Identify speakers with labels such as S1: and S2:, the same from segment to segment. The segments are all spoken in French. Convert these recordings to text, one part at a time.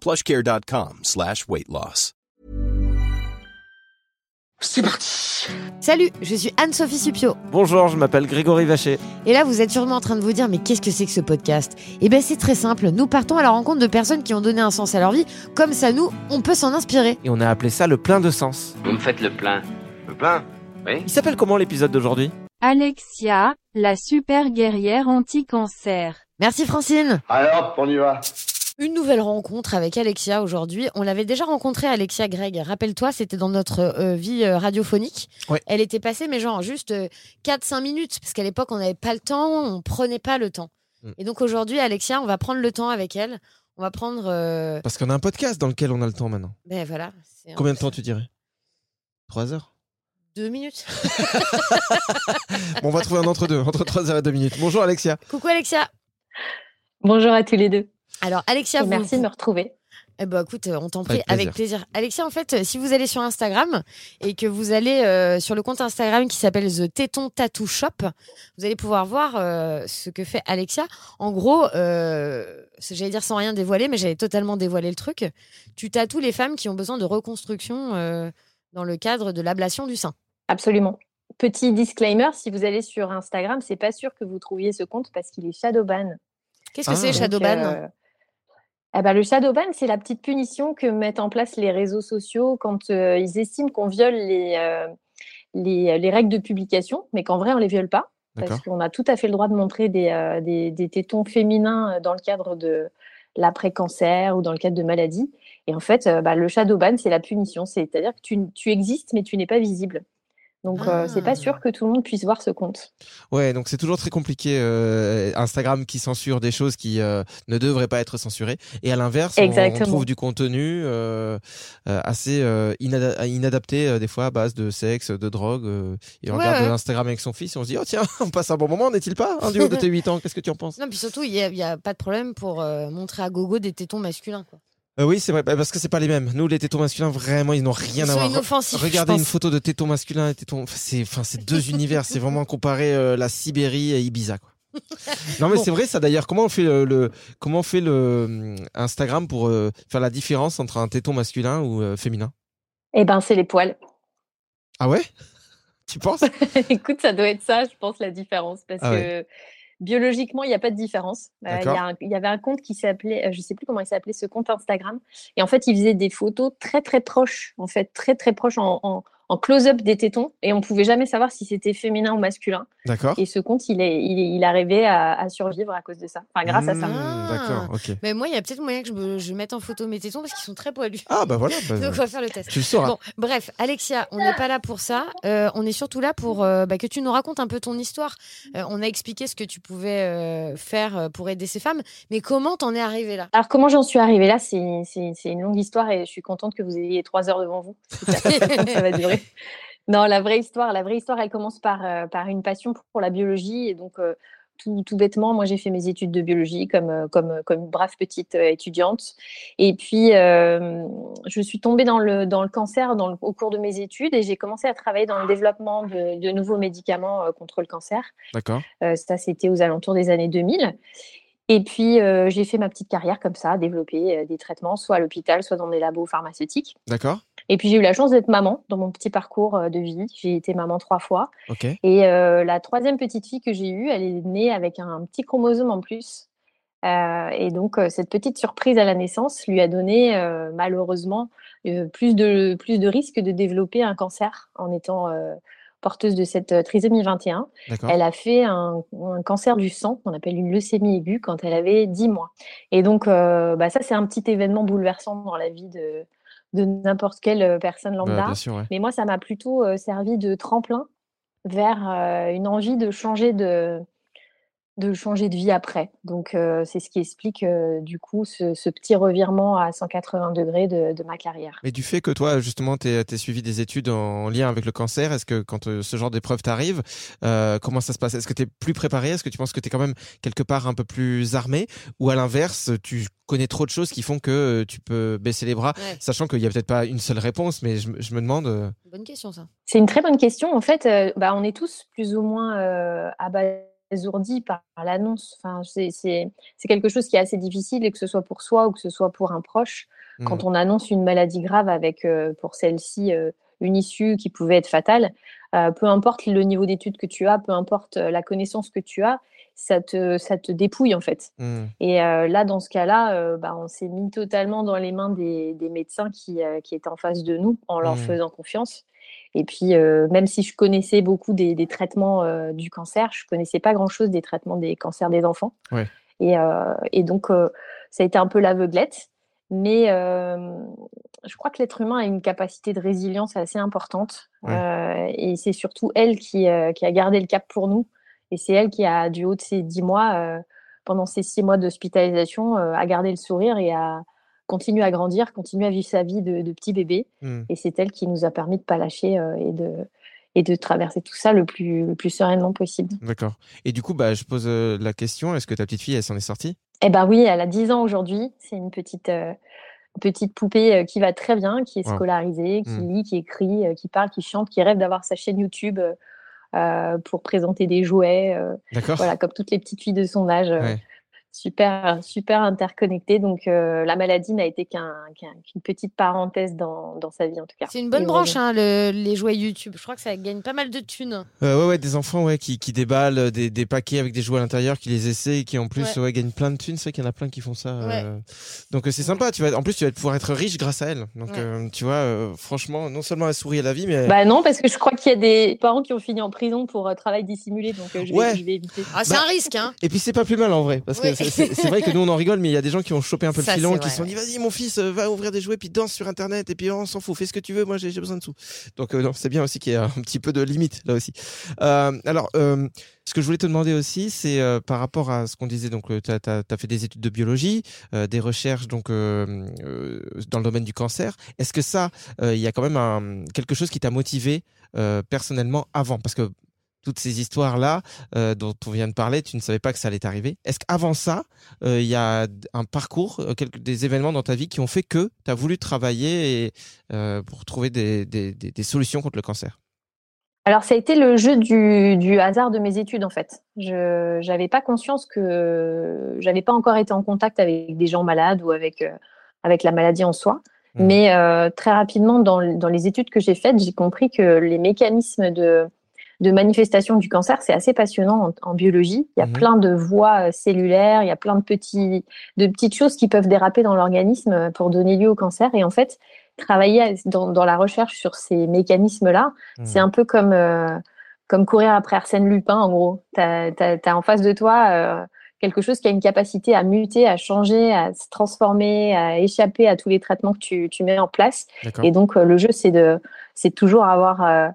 S1: plushcare.com slash weight loss.
S2: C'est parti
S3: Salut, je suis Anne-Sophie Supio.
S4: Bonjour, je m'appelle Grégory Vacher.
S3: Et là, vous êtes sûrement en train de vous dire, mais qu'est-ce que c'est que ce podcast? Eh bien, c'est très simple. Nous partons à la rencontre de personnes qui ont donné un sens à leur vie. Comme ça, nous, on peut s'en inspirer.
S4: Et on a appelé ça le plein de sens.
S2: Vous me faites le plein. Le plein? Oui
S4: Il s'appelle comment l'épisode d'aujourd'hui?
S5: Alexia, la super guerrière anti-cancer.
S3: Merci Francine.
S6: Alors, on y va.
S3: Une nouvelle rencontre avec Alexia aujourd'hui. On l'avait déjà rencontrée, Alexia Greg. Rappelle-toi, c'était dans notre euh, vie euh, radiophonique.
S4: Ouais.
S3: Elle était passée, mais genre juste 4-5 minutes, parce qu'à l'époque, on n'avait pas le temps, on prenait pas le temps.
S4: Mm.
S3: Et donc aujourd'hui, Alexia, on va prendre le temps avec elle. On va prendre. euh,
S4: Parce qu'on a un podcast dans lequel on a le temps maintenant.
S3: Ben voilà.
S4: Combien de temps tu dirais? Trois heures?
S3: Deux minutes.
S4: Bon, on va trouver un entre-deux, entre 3 heures et 2 minutes. Bonjour Alexia.
S3: Coucou Alexia.
S7: Bonjour à tous les deux.
S3: Alors Alexia, vous,
S7: merci de me retrouver.
S3: Eh ben, écoute, euh, on t'en prie,
S4: Avec
S3: avec plaisir. Alexia, en fait, euh, si vous allez sur Instagram et que vous allez euh, sur le compte Instagram qui s'appelle The Téton Tattoo Shop, vous allez pouvoir voir euh, ce que fait Alexia. En gros, euh, j'allais dire sans rien dévoiler, mais j'allais totalement dévoiler le truc. Tu tatoues les femmes qui ont besoin de reconstruction euh, dans le cadre de l'ablation du sein.
S7: Absolument. Petit disclaimer, si vous allez sur Instagram, c'est pas sûr que vous trouviez ce compte parce qu'il est shadowban.
S3: Qu'est-ce que
S4: Ah.
S3: c'est,
S7: Donc,
S3: Shadowban
S7: euh, eh ben, le shadowban, c'est la petite punition que mettent en place les réseaux sociaux quand euh, ils estiment qu'on viole les, euh, les, les règles de publication, mais qu'en vrai, on les viole pas. Parce qu'on a tout à fait le droit de montrer des, euh, des, des tétons féminins euh, dans le cadre de l'après-cancer ou dans le cadre de maladies. Et en fait, euh, bah, le shadowban, c'est la punition. C'est-à-dire que tu, tu existes, mais tu n'es pas visible. Donc, euh, c'est
S3: Ah.
S7: pas sûr que tout le monde puisse voir ce compte.
S4: Ouais, donc c'est toujours très compliqué. euh, Instagram qui censure des choses qui euh, ne devraient pas être censurées. Et à l'inverse, on, trouve du contenu euh, euh, assez euh, inada- inadapté, euh, des fois à base de sexe, de drogue. euh, et on
S3: Ouais,
S4: regarde
S3: ouais.
S4: Instagram avec son fils et on se dit, oh tiens, on passe un bon moment, n'est-il pas Un duo de tes 8 ans, qu'est-ce que tu en penses?
S3: Non, puis surtout, il n'y a, il y a pas de problème pour euh, montrer à gogo des tétons masculins. Quoi.
S4: Euh, Oui, c'est vrai, bah, parce que c'est pas les mêmes. Nous, les tétons masculins, vraiment, ils n'ont rien
S3: Ils
S4: à voir. Regardez une photo de tétons masculins et tétons. enfin, C'est, enfin, c'est deux univers. C'est vraiment comparer euh, la Sibérie et Ibiza, quoi. Non mais
S3: Bon.
S4: c'est vrai ça d'ailleurs comment on fait le, le- comment on fait le hum, Instagram pour euh, faire la différence entre un téton masculin ou euh, féminin?
S7: Eh ben, c'est les poils.
S4: Ah ouais? Tu penses?
S7: Écoute, ça doit être ça, je pense, la différence. Parce
S4: Ah
S7: que biologiquement, il n'y a pas de différence. Euh, Il y, avait un compte qui s'appelait, euh, je ne sais plus comment il s'appelait, ce compte Instagram. Et en fait, il faisait des photos très, très proches, en fait, très, très proches en, en- en close-up des tétons. Et on pouvait jamais savoir si c'était féminin ou masculin.
S4: D'accord.
S7: Et ce compte, il, est, il, il arrivait à, à survivre à cause de ça. Enfin, grâce à ça.
S4: Mmh. D'accord, ok.
S3: Mais moi, il y a peut-être moyen que je, me- je mette en photo mes tétons parce qu'ils sont très poilus.
S4: Ah bah voilà. bah,
S3: Donc, on va faire le test.
S4: tu le sauras.
S3: Bon, bref, Alexia, on n'est pas là pour ça. Euh, on est surtout là pour euh, bah, que tu nous racontes un peu ton histoire. Euh, on a expliqué ce que tu pouvais euh, faire pour aider ces femmes, mais comment t'en es arrivé là?
S7: Alors, comment j'en suis arrivée là? C'est c'est- c'est une longue histoire et je suis contente que vous ayez trois heures devant vous. ça va durer. Non, la vraie histoire, la vraie histoire, elle commence par, euh, par une passion pour, pour la biologie. Et donc, euh, tout, tout bêtement, moi, j'ai fait mes études de biologie comme, euh, comme, comme une brave petite étudiante. Et puis, euh, je suis tombée dans le, dans le cancer dans le- au cours de mes études et j'ai commencé à travailler dans le développement de, de nouveaux médicaments euh, contre le cancer.
S4: D'accord.
S7: Euh, ça, c'était aux alentours des années 2000. Et puis, j'ai fait ma petite carrière comme ça, développer des traitements, soit à l'hôpital, soit dans des labos pharmaceutiques.
S4: D'accord.
S7: Et puis, j'ai eu la chance d'être maman dans mon petit parcours euh, de vie. J'ai été maman trois fois. Et euh, la troisième petite fille que j'ai eue, elle est née avec un petit chromosome en plus. Euh, et donc, cette petite surprise à la naissance lui a donné, euh, malheureusement, plus, de, plus de risques de développer un cancer en étant porteuse de cette trisomie 21.
S4: D'accord.
S7: Elle a fait un, un cancer du sang, qu'on appelle une leucémie aiguë, quand elle avait 10 mois. Et donc, euh, bah, ça, c'est un petit événement bouleversant dans la vie de, de n'importe quelle euh, personne
S4: Bah,
S7: lambda.
S4: bien sûr, ouais.
S7: Mais moi, ça m'a plutôt euh, servi de tremplin vers euh, une envie de changer de, de changer de vie après. Donc, euh, c'est ce qui explique euh, du coup ce, ce petit revirement à 180 degrés de, de ma carrière.
S4: Mais du fait que toi, justement, tu as suivi des études en lien avec le cancer, est-ce que quand euh, ce genre d'épreuve t'arrive, euh, comment ça se passe? Est-ce que tu es plus préparé? Est-ce que tu penses que tu es quand même quelque part un peu plus armé? Ou à l'inverse, tu connais trop de choses qui font que euh, tu peux baisser les bras,
S3: Ouais.
S4: sachant qu'il y a peut-être pas une seule réponse, mais je, me- je me demande...
S3: Bonne question, ça.
S7: C'est une très bonne question. En fait, euh, bah, on est tous plus ou moins euh, abasourdis par, par l'annonce. Enfin, c'est quelque chose qui est assez difficile, et que ce soit pour soi ou que ce soit pour un proche.
S4: hmm.
S7: Quand on annonce une maladie grave avec, euh, pour celle-ci, euh, une issue qui pouvait être fatale, euh, peu importe le niveau d'études que tu as, peu importe la connaissance que tu as, ça te, ça te dépouille en fait.
S4: hmm.
S7: Et là, dans ce cas-là, bah, on s'est mis totalement dans les mains des, des médecins qui, qui étaient en face de nous en leur
S4: Mhm.
S7: faisant confiance. Et puis, euh, même si je connaissais beaucoup des, des traitements euh, du cancer, je connaissais pas grand-chose des traitements des cancers des enfants.
S4: Ouais.
S7: Et, euh, et donc, ça a été un peu l'aveuglette. Mais je crois que l'être humain a une capacité de résilience assez importante.
S4: Ouais.
S7: Et c'est surtout elle qui, qui a gardé le cap pour nous. Et c'est elle qui a, du haut de ses dix mois, pendant ces six mois d'hospitalisation, a gardé le sourire et a continué à grandir, continué à vivre sa vie de, de petit bébé.
S4: Hmm.
S7: Et c'est elle qui nous a permis de pas lâcher euh, et, de, et de traverser tout ça le plus, le plus sereinement possible.
S4: D'accord. Et du coup, bah, je pose euh, la question, est-ce que ta petite fille, elle s'en est sortie?
S7: Eh ben oui, elle a 10 ans aujourd'hui. C'est une petite, euh, petite poupée qui va très bien, qui est
S4: Wow.
S7: scolarisée, qui
S4: Mm.
S7: lit, qui écrit, qui parle, qui chante, qui rêve d'avoir sa chaîne YouTube euh, pour présenter des jouets. euh,
S4: D'accord
S7: voilà, comme toutes les petites filles de son âge.
S4: Ouais.
S7: Super, super interconnectée. Donc, euh, la maladie n'a été qu'un- qu'un- qu'une petite parenthèse dans, dans sa vie, en tout cas.
S3: C'est une bonne
S7: Et
S3: branche, hein, le- les jouets YouTube. Je crois que ça gagne pas mal de thunes.
S4: Euh, ouais, ouais, des enfants ouais, qui, qui déballent euh, des, des paquets avec des jouets à l'intérieur, qui les essaient et qui en plus
S3: Ouais.
S4: ouais. gagnent plein de thunes. C'est vrai qu'il y en a plein qui font ça.
S3: Ouais.
S4: euh. Donc c'est sympa. Tu vas, en plus, tu vas pouvoir être riche grâce à elle. Donc
S3: Ouais.
S4: euh, tu vois, euh, franchement, non seulement elle sourit à la vie, mais
S7: Bah non, parce que je crois qu'il y a des parents qui ont fini en prison pour euh, travail dissimulé, donc euh, je, vais,
S4: Ouais.
S7: je vais éviter.
S3: Ah, c'est
S4: Bah,
S3: un risque, hein.
S4: Et puis c'est pas plus mal en vrai, parce que. C'est- vrai que nous on en rigole, mais il y a des gens qui ont chopé un peu
S3: Ça,
S4: le filon,
S3: c'est
S4: qui se sont dit vas-y mon fils, euh, va ouvrir des jouets, puis danse sur internet, et puis oh, on s'en fout, fais ce que tu veux, moi j'ai besoin de sous. Donc euh, non, c'est bien aussi qu'il y ait un petit peu de limite là aussi. Euh, alors, euh, ce que je voulais te demander aussi, c'est par rapport à ce qu'on disait, donc tu as, fait des études de biologie, des recherches donc dans le domaine du cancer. Est-ce que ça, il y a quand même un, quelque chose qui t'a motivé personnellement avant? Parce que toutes ces histoires-là euh, dont on vient de parler, tu ne savais pas que ça allait t'arriver. Est-ce qu'avant ça, euh, il y a un parcours, euh, quelques, des événements dans ta vie qui ont fait que tu as voulu travailler et, euh, pour trouver des, des, des, des solutions contre le cancer?
S7: Alors, ça a été le jeu du, du hasard de mes études, en fait. Je n'avais pas conscience que j'avais pas encore été en contact avec des gens malades ou avec, avec la maladie en soi.
S4: Mhm.
S7: Mais très rapidement, dans, dans les études que j'ai faites, j'ai compris que les mécanismes de, de manifestation du cancer, c'est assez passionnant en, en biologie. Il y a
S4: Mhm.
S7: plein de voies euh, cellulaires, il y a plein de, petits, de petites choses qui peuvent déraper dans l'organisme euh, pour donner lieu au cancer. Et en fait, travailler dans, dans la recherche sur ces mécanismes-là, c'est un peu comme, euh, comme courir après Arsène Lupin, en gros. Tu as, en face de toi euh, quelque chose qui a une capacité à muter, à changer, à se transformer, à échapper à tous les traitements que tu, tu mets en place. Et donc, euh, le jeu, c'est de, c'est toujours avoir euh,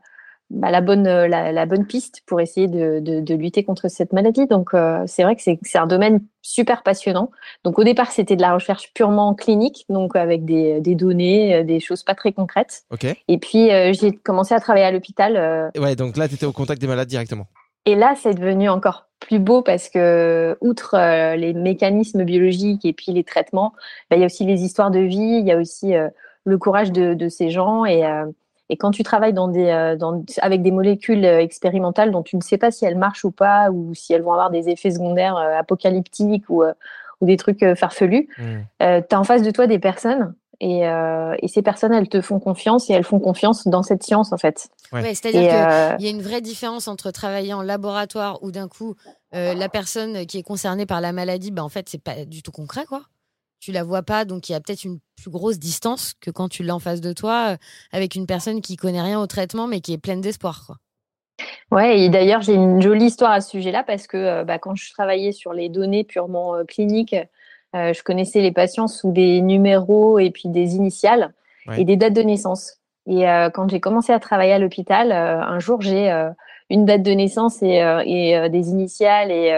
S7: bah, la, bonne, euh, la, la bonne piste pour essayer de, de, de lutter contre cette maladie. Donc, euh, c'est vrai que c'est un domaine super passionnant. Donc, au départ, c'était de la recherche purement clinique, donc avec des, des données, euh, des choses pas très concrètes.
S4: Ok.
S7: Et puis, euh, j'ai commencé à travailler à l'hôpital. euh,
S4: Ouais, donc là, tu étais au contact des malades directement.
S7: et là, c'est devenu encore plus beau parce que, outre euh, les mécanismes biologiques et puis les traitements, bah, il y a aussi les histoires de vie, il y a aussi euh, le courage de, de, ces gens. Et, euh, et quand tu travailles dans des, dans, avec des molécules expérimentales dont tu ne sais pas si elles marchent ou pas, ou si elles vont avoir des effets secondaires apocalyptiques ou, ou des trucs farfelus, mmh. tu as en face de toi des personnes et, euh, et, ces personnes, elles te font confiance et elles font confiance dans cette science, en fait.
S3: Ouais. C'est-à-dire qu'il euh... y a une vraie différence entre travailler en laboratoire où d'un coup, euh, la personne qui est concernée par la maladie, bah, en fait, c'est pas du tout concret, quoi. Tu la vois pas, donc il y a peut-être une plus grosse distance que quand tu l'as en face de toi, euh, avec une personne qui connaît rien au traitement, mais qui est pleine d'espoir, quoi.
S7: Ouais, et d'ailleurs, j'ai une jolie histoire à ce sujet-là parce que euh, bah, quand je travaillais sur les données purement cliniques, euh, je connaissais les patients sous des numéros et puis des initiales et des dates de naissance. Et euh, quand j'ai commencé à travailler à l'hôpital, euh, un jour j'ai une date de naissance et, et des initiales et,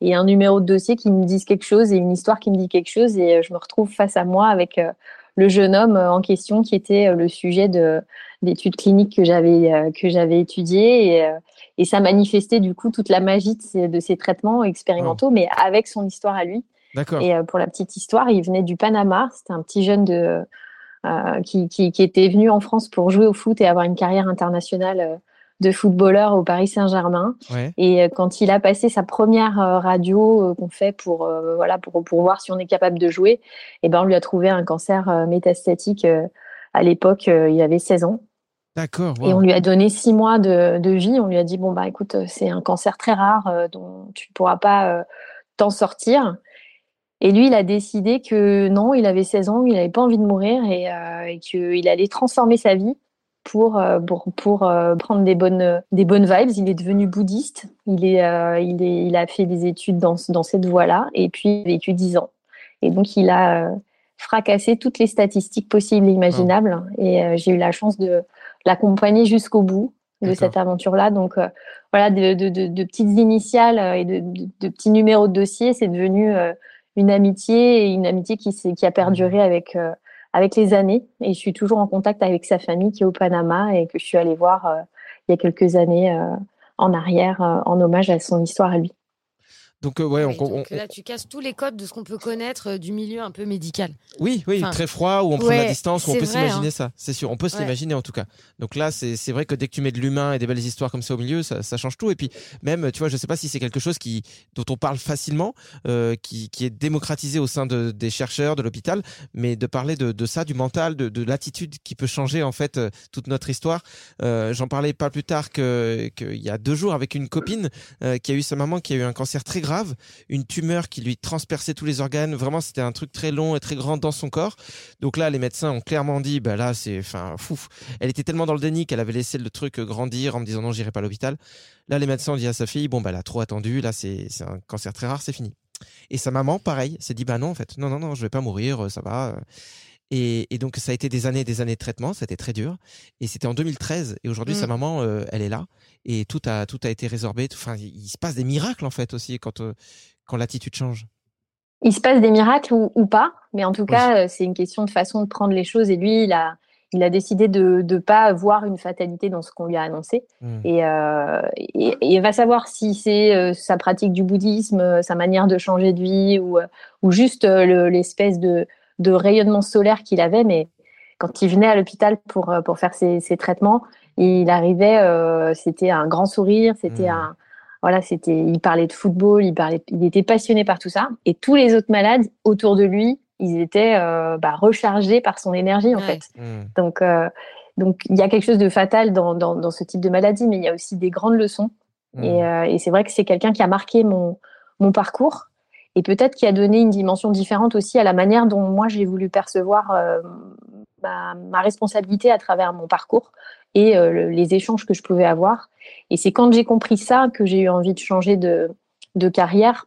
S7: et, un numéro de dossier qui me disent quelque chose et une histoire qui me dit quelque chose et je me retrouve face à moi avec le jeune homme en question qui était le sujet de d'études cliniques que j'avais que j'avais étudiées et, et ça manifestait du coup toute la magie de ces, de ces traitements expérimentaux mais avec son histoire à lui. Et euh, pour la petite histoire, il venait du Panama. C'était un petit jeune de, euh, qui, qui, qui, était venu en France pour jouer au foot et avoir une carrière internationale euh, de footballeur au Paris Saint-Germain. Ouais. Et quand il a passé sa première radio qu'on fait pour voilà pour, pour voir si on est capable de jouer, et eh ben on lui a trouvé un cancer métastatique. à l'époque, il avait 16 ans.
S4: D'accord.
S7: Et on lui a donné six mois de, de, vie. On lui a dit bon bah écoute, c'est un cancer très rare dont tu ne pourras pas t'en sortir. Et lui, il a décidé que non, il avait 16 ans, il n'avait pas envie de mourir et, euh, et qu'il allait transformer sa vie pour, euh, pour, pour euh, prendre des bonnes, des bonnes vibes. Il est devenu bouddhiste. Il, est, euh, il, est, il a fait des études dans, dans cette voie-là et puis il a vécu 10 ans. Et donc, il a euh, fracassé toutes les statistiques possibles et imaginables. Et j'ai eu la chance de l'accompagner jusqu'au bout de cette aventure-là. Donc, voilà, de, de, de, de, petites initiales et de, de, petits numéros de dossier, c'est devenu une amitié et une amitié qui, qui a perduré mmh. avec, avec les années. Et je suis toujours en contact avec sa famille qui est au Panama et que je suis allée voir euh, il y a quelques années euh, en arrière en hommage à son histoire à lui.
S4: Donc, euh, ouais,
S3: on, là, tu casses tous les codes de ce qu'on peut connaître euh, du milieu un peu médical.
S4: Oui, oui, très froid, où on prend la distance, où on peut s'imaginer hein. ça. C'est sûr, on peut se l'imaginer en tout cas. Donc là, c'est vrai que dès que tu mets de l'humain et des belles histoires comme ça au milieu, ça, ça, change tout. Et puis, même, tu vois, je sais pas si c'est quelque chose qui, dont on parle facilement, euh, qui, qui, est démocratisé au sein de, des chercheurs, de l'hôpital, mais de parler de, de, ça, du mental, de, de l'attitude qui peut changer en fait euh, toute notre histoire. J'en parlais pas plus tard qu'il que y a deux jours avec une copine qui a eu sa maman qui a eu un cancer très grave une tumeur qui lui transperçait tous les organes. Vraiment, c'était un truc très long et très grand dans son corps. Donc là, les médecins ont clairement dit, bah là, c'est, enfin, fou. Elle était tellement dans le déni qu'elle avait laissé le truc grandir en me disant non, j'irai pas à l'hôpital. Là, les médecins ont dit à sa fille, bon, bah, elle a trop attendu. Là, c'est, c'est un cancer très rare, c'est fini. Et sa maman, pareil, s'est dit, bah non, en fait, non, non, non, je vais pas mourir, ça va. Et, et, donc ça a été des années, des années de traitement, ça a été très dur. Et c'était en 2013. Et aujourd'hui, sa mmh. maman, euh, elle est là et tout a tout a été résorbé. Enfin, il se passe des miracles en fait aussi quand euh, quand l'attitude change.
S7: Il se passe des miracles ou, ou pas, mais en tout cas, euh, c'est une question de façon de prendre les choses. Et lui, il a il a décidé de ne pas voir une fatalité dans ce qu'on lui a annoncé. Mmh. Et, euh, et, et, va savoir si c'est sa pratique du bouddhisme, sa manière de changer de vie ou, ou juste l'espèce de, de rayonnement solaire qu'il avait, mais quand il venait à l'hôpital pour, euh, pour faire ses, ses, traitements, il arrivait, euh, c'était un grand sourire, c'était mmh. un, voilà, c'était, il parlait de football, il parlait, il était passionné par tout ça, et tous les autres malades autour de lui, ils étaient euh, bah, rechargés par son énergie en fait. Mmh. Donc, euh, donc il y a quelque chose de fatal dans, dans, dans, ce type de maladie, mais il y a aussi des grandes leçons. Mmh. Et, euh, et c'est vrai que c'est quelqu'un qui a marqué mon, mon parcours et peut-être qui a donné une dimension différente aussi à la manière dont moi j'ai voulu percevoir euh, ma, ma, responsabilité à travers mon parcours et euh, les échanges que je pouvais avoir. Et c'est quand j'ai compris ça que j'ai eu envie de changer de, de carrière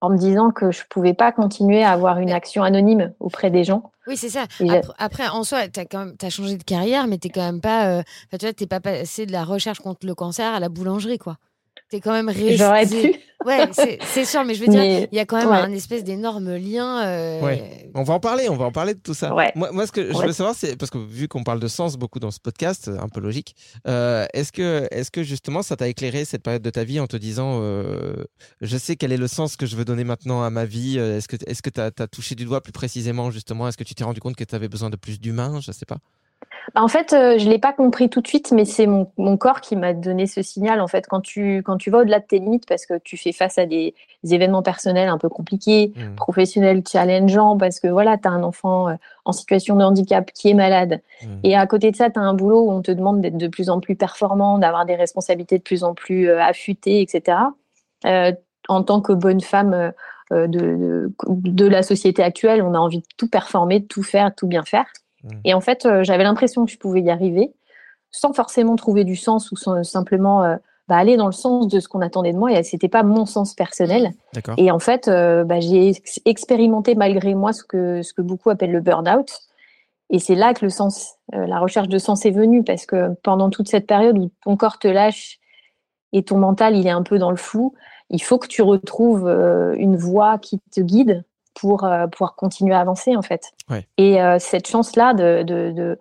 S7: en me disant que je pouvais pas continuer à avoir une action anonyme auprès des gens.
S3: Oui, c'est ça. Après, après, en soi, tu as, changé de carrière, mais tu quand même pas. Euh, tu vois, t'es pas passé de la recherche contre le cancer à la boulangerie, quoi. T'es quand même resté.
S7: J'aurais pu.
S3: Ouais, c'est sûr, mais je veux dire, il y a quand même
S7: ouais.
S3: un espèce d'énorme lien. euh,
S4: Ouais. On va en parler, on va en parler de tout ça.
S7: Ouais.
S4: Moi, moi, ce que je veux savoir, c'est parce que vu qu'on parle de sens beaucoup dans ce podcast, un peu logique, euh, est-ce que, est-ce que justement, ça t'a éclairé cette période de ta vie en te disant, euh, je sais quel est le sens que je veux donner maintenant à ma vie. Est-ce que, est-ce que t'as as touché du doigt plus précisément justement Est-ce que tu t'es rendu compte que tu avais besoin de plus d'humains Je sais pas?
S7: Bah, En fait, euh, je l'ai pas compris tout de suite, mais c'est mon, mon corps qui m'a donné ce signal. En fait, quand tu, quand tu vas au-delà de tes limites, parce que tu fais face à des, des événements personnels un peu compliqués,
S4: Hmm.
S7: professionnels challengeants, parce que voilà, tu as un enfant euh, en situation de handicap qui est malade.
S4: Hmm.
S7: Et à côté de ça, tu as un boulot où on te demande d'être de plus en plus performant, d'avoir des responsabilités de plus en plus euh, affûtées, etc. Euh, en tant que bonne femme euh, de, de, de la société actuelle, on a envie de tout performer, de tout faire, de tout bien faire.
S4: Mm.
S7: Et en fait, euh, j'avais l'impression que je pouvais y arriver sans forcément trouver du sens ou sans- simplement euh, bah, aller dans le sens de ce qu'on attendait de moi. Et c'était pas mon sens personnel. Et en fait, euh, bah, j'ai ex- expérimenté malgré moi ce que, ce que beaucoup appellent le burn-out. Et c'est là que le sens, la recherche de sens est venue parce que pendant toute cette période où ton corps te lâche et ton mental il est un peu dans le flou, il faut que tu retrouves une voie qui te guide pour euh, pouvoir continuer à avancer en fait.
S4: Ouais.
S7: Et euh, cette chance-là de,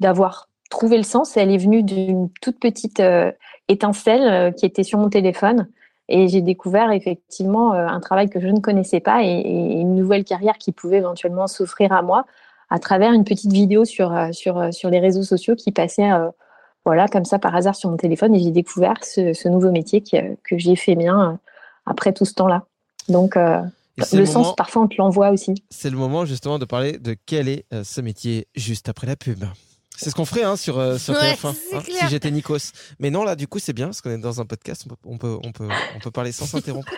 S7: d'avoir trouvé le sens, elle est venue d'une toute petite euh, étincelle qui était sur mon téléphone. Et j'ai découvert effectivement un travail que je ne connaissais pas et, et une nouvelle carrière qui pouvait éventuellement s'offrir à moi à travers une petite vidéo sur, sur, sur les réseaux sociaux qui passait voilà, comme ça par hasard sur mon téléphone. Et j'ai découvert ce, ce nouveau métier que j'ai fait euh, après tout ce temps-là. Donc, euh,
S4: Et c'est
S7: le
S4: le
S7: sens,
S4: moment-
S7: parfois, on te l'envoie aussi.
S4: C'est le moment justement de parler de quel est euh, ce métier juste après la pub. C'est ce qu'on ferait hein, sur, euh, sur
S3: Ouais,
S4: TF1,
S3: c'est
S4: hein, si j'étais Nikos. Mais non, là, du coup, c'est bien parce qu'on est dans un podcast, on peut, on peut, on peut, on peut parler sans s'interrompre.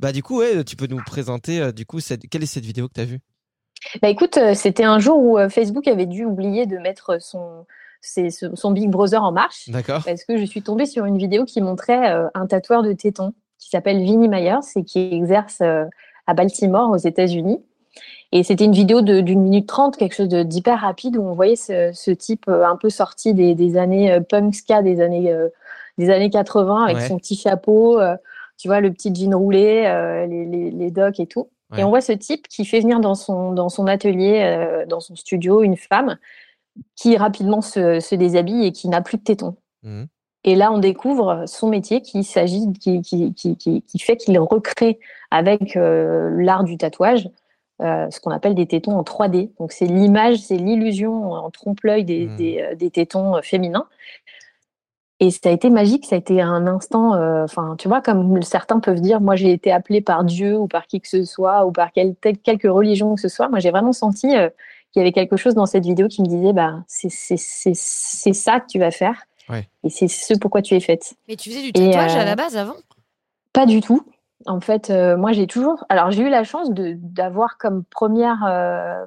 S4: bah, du coup, ouais, tu peux nous présenter, euh, du coup, cette... quelle est cette vidéo que tu as vue?
S7: Bah écoute, euh, c'était un jour où euh, Facebook avait dû oublier de mettre son, ses- son son Big Brother en marche.
S4: D'accord
S7: parce que je suis tombée sur une vidéo qui montrait euh, un tatoueur de tétons qui s'appelle Vinnie Myers et qui exerce euh, à Baltimore aux États-Unis. Et c'était une vidéo d'une minute trente, quelque chose d'hyper rapide où on voyait ce, ce type euh, un peu sorti des, des années euh, punk ska des années, euh, des années 80 avec
S4: Ouais.
S7: son petit chapeau, euh, tu vois, le petit jean roulé, euh, les, les, les docks et tout.
S4: Ouais.
S7: Et on voit ce type qui fait venir dans son, dans son atelier, dans son studio, une femme qui rapidement se, se déshabille et qui n'a plus de tétons.
S4: Mhm.
S7: Et là, on découvre son métier qui s'agit, qui, qui, qui, qui, qui fait qu'il recrée avec euh, l'art du tatouage euh, ce qu'on appelle des tétons en 3D. Donc c'est l'image, c'est l'illusion en trompe-l'œil des, des, euh, des tétons féminins. Et ça a été magique, ça a été un instant, euh, enfin, tu vois, comme certains peuvent dire, moi j'ai été appelé par Dieu ou par qui que ce soit, ou par telle- quelque religion que ce soit. Moi j'ai vraiment senti qu'il y avait quelque chose dans cette vidéo qui me disait, bah, c'est ça que tu vas faire.
S4: Ouais.
S7: Et c'est ce pourquoi tu es faite.
S3: Mais tu faisais du tatouage
S7: euh,
S3: à la base avant?
S7: Pas du tout. En fait, euh, moi, j'ai toujours. Alors, j'ai eu la chance d'avoir comme première euh,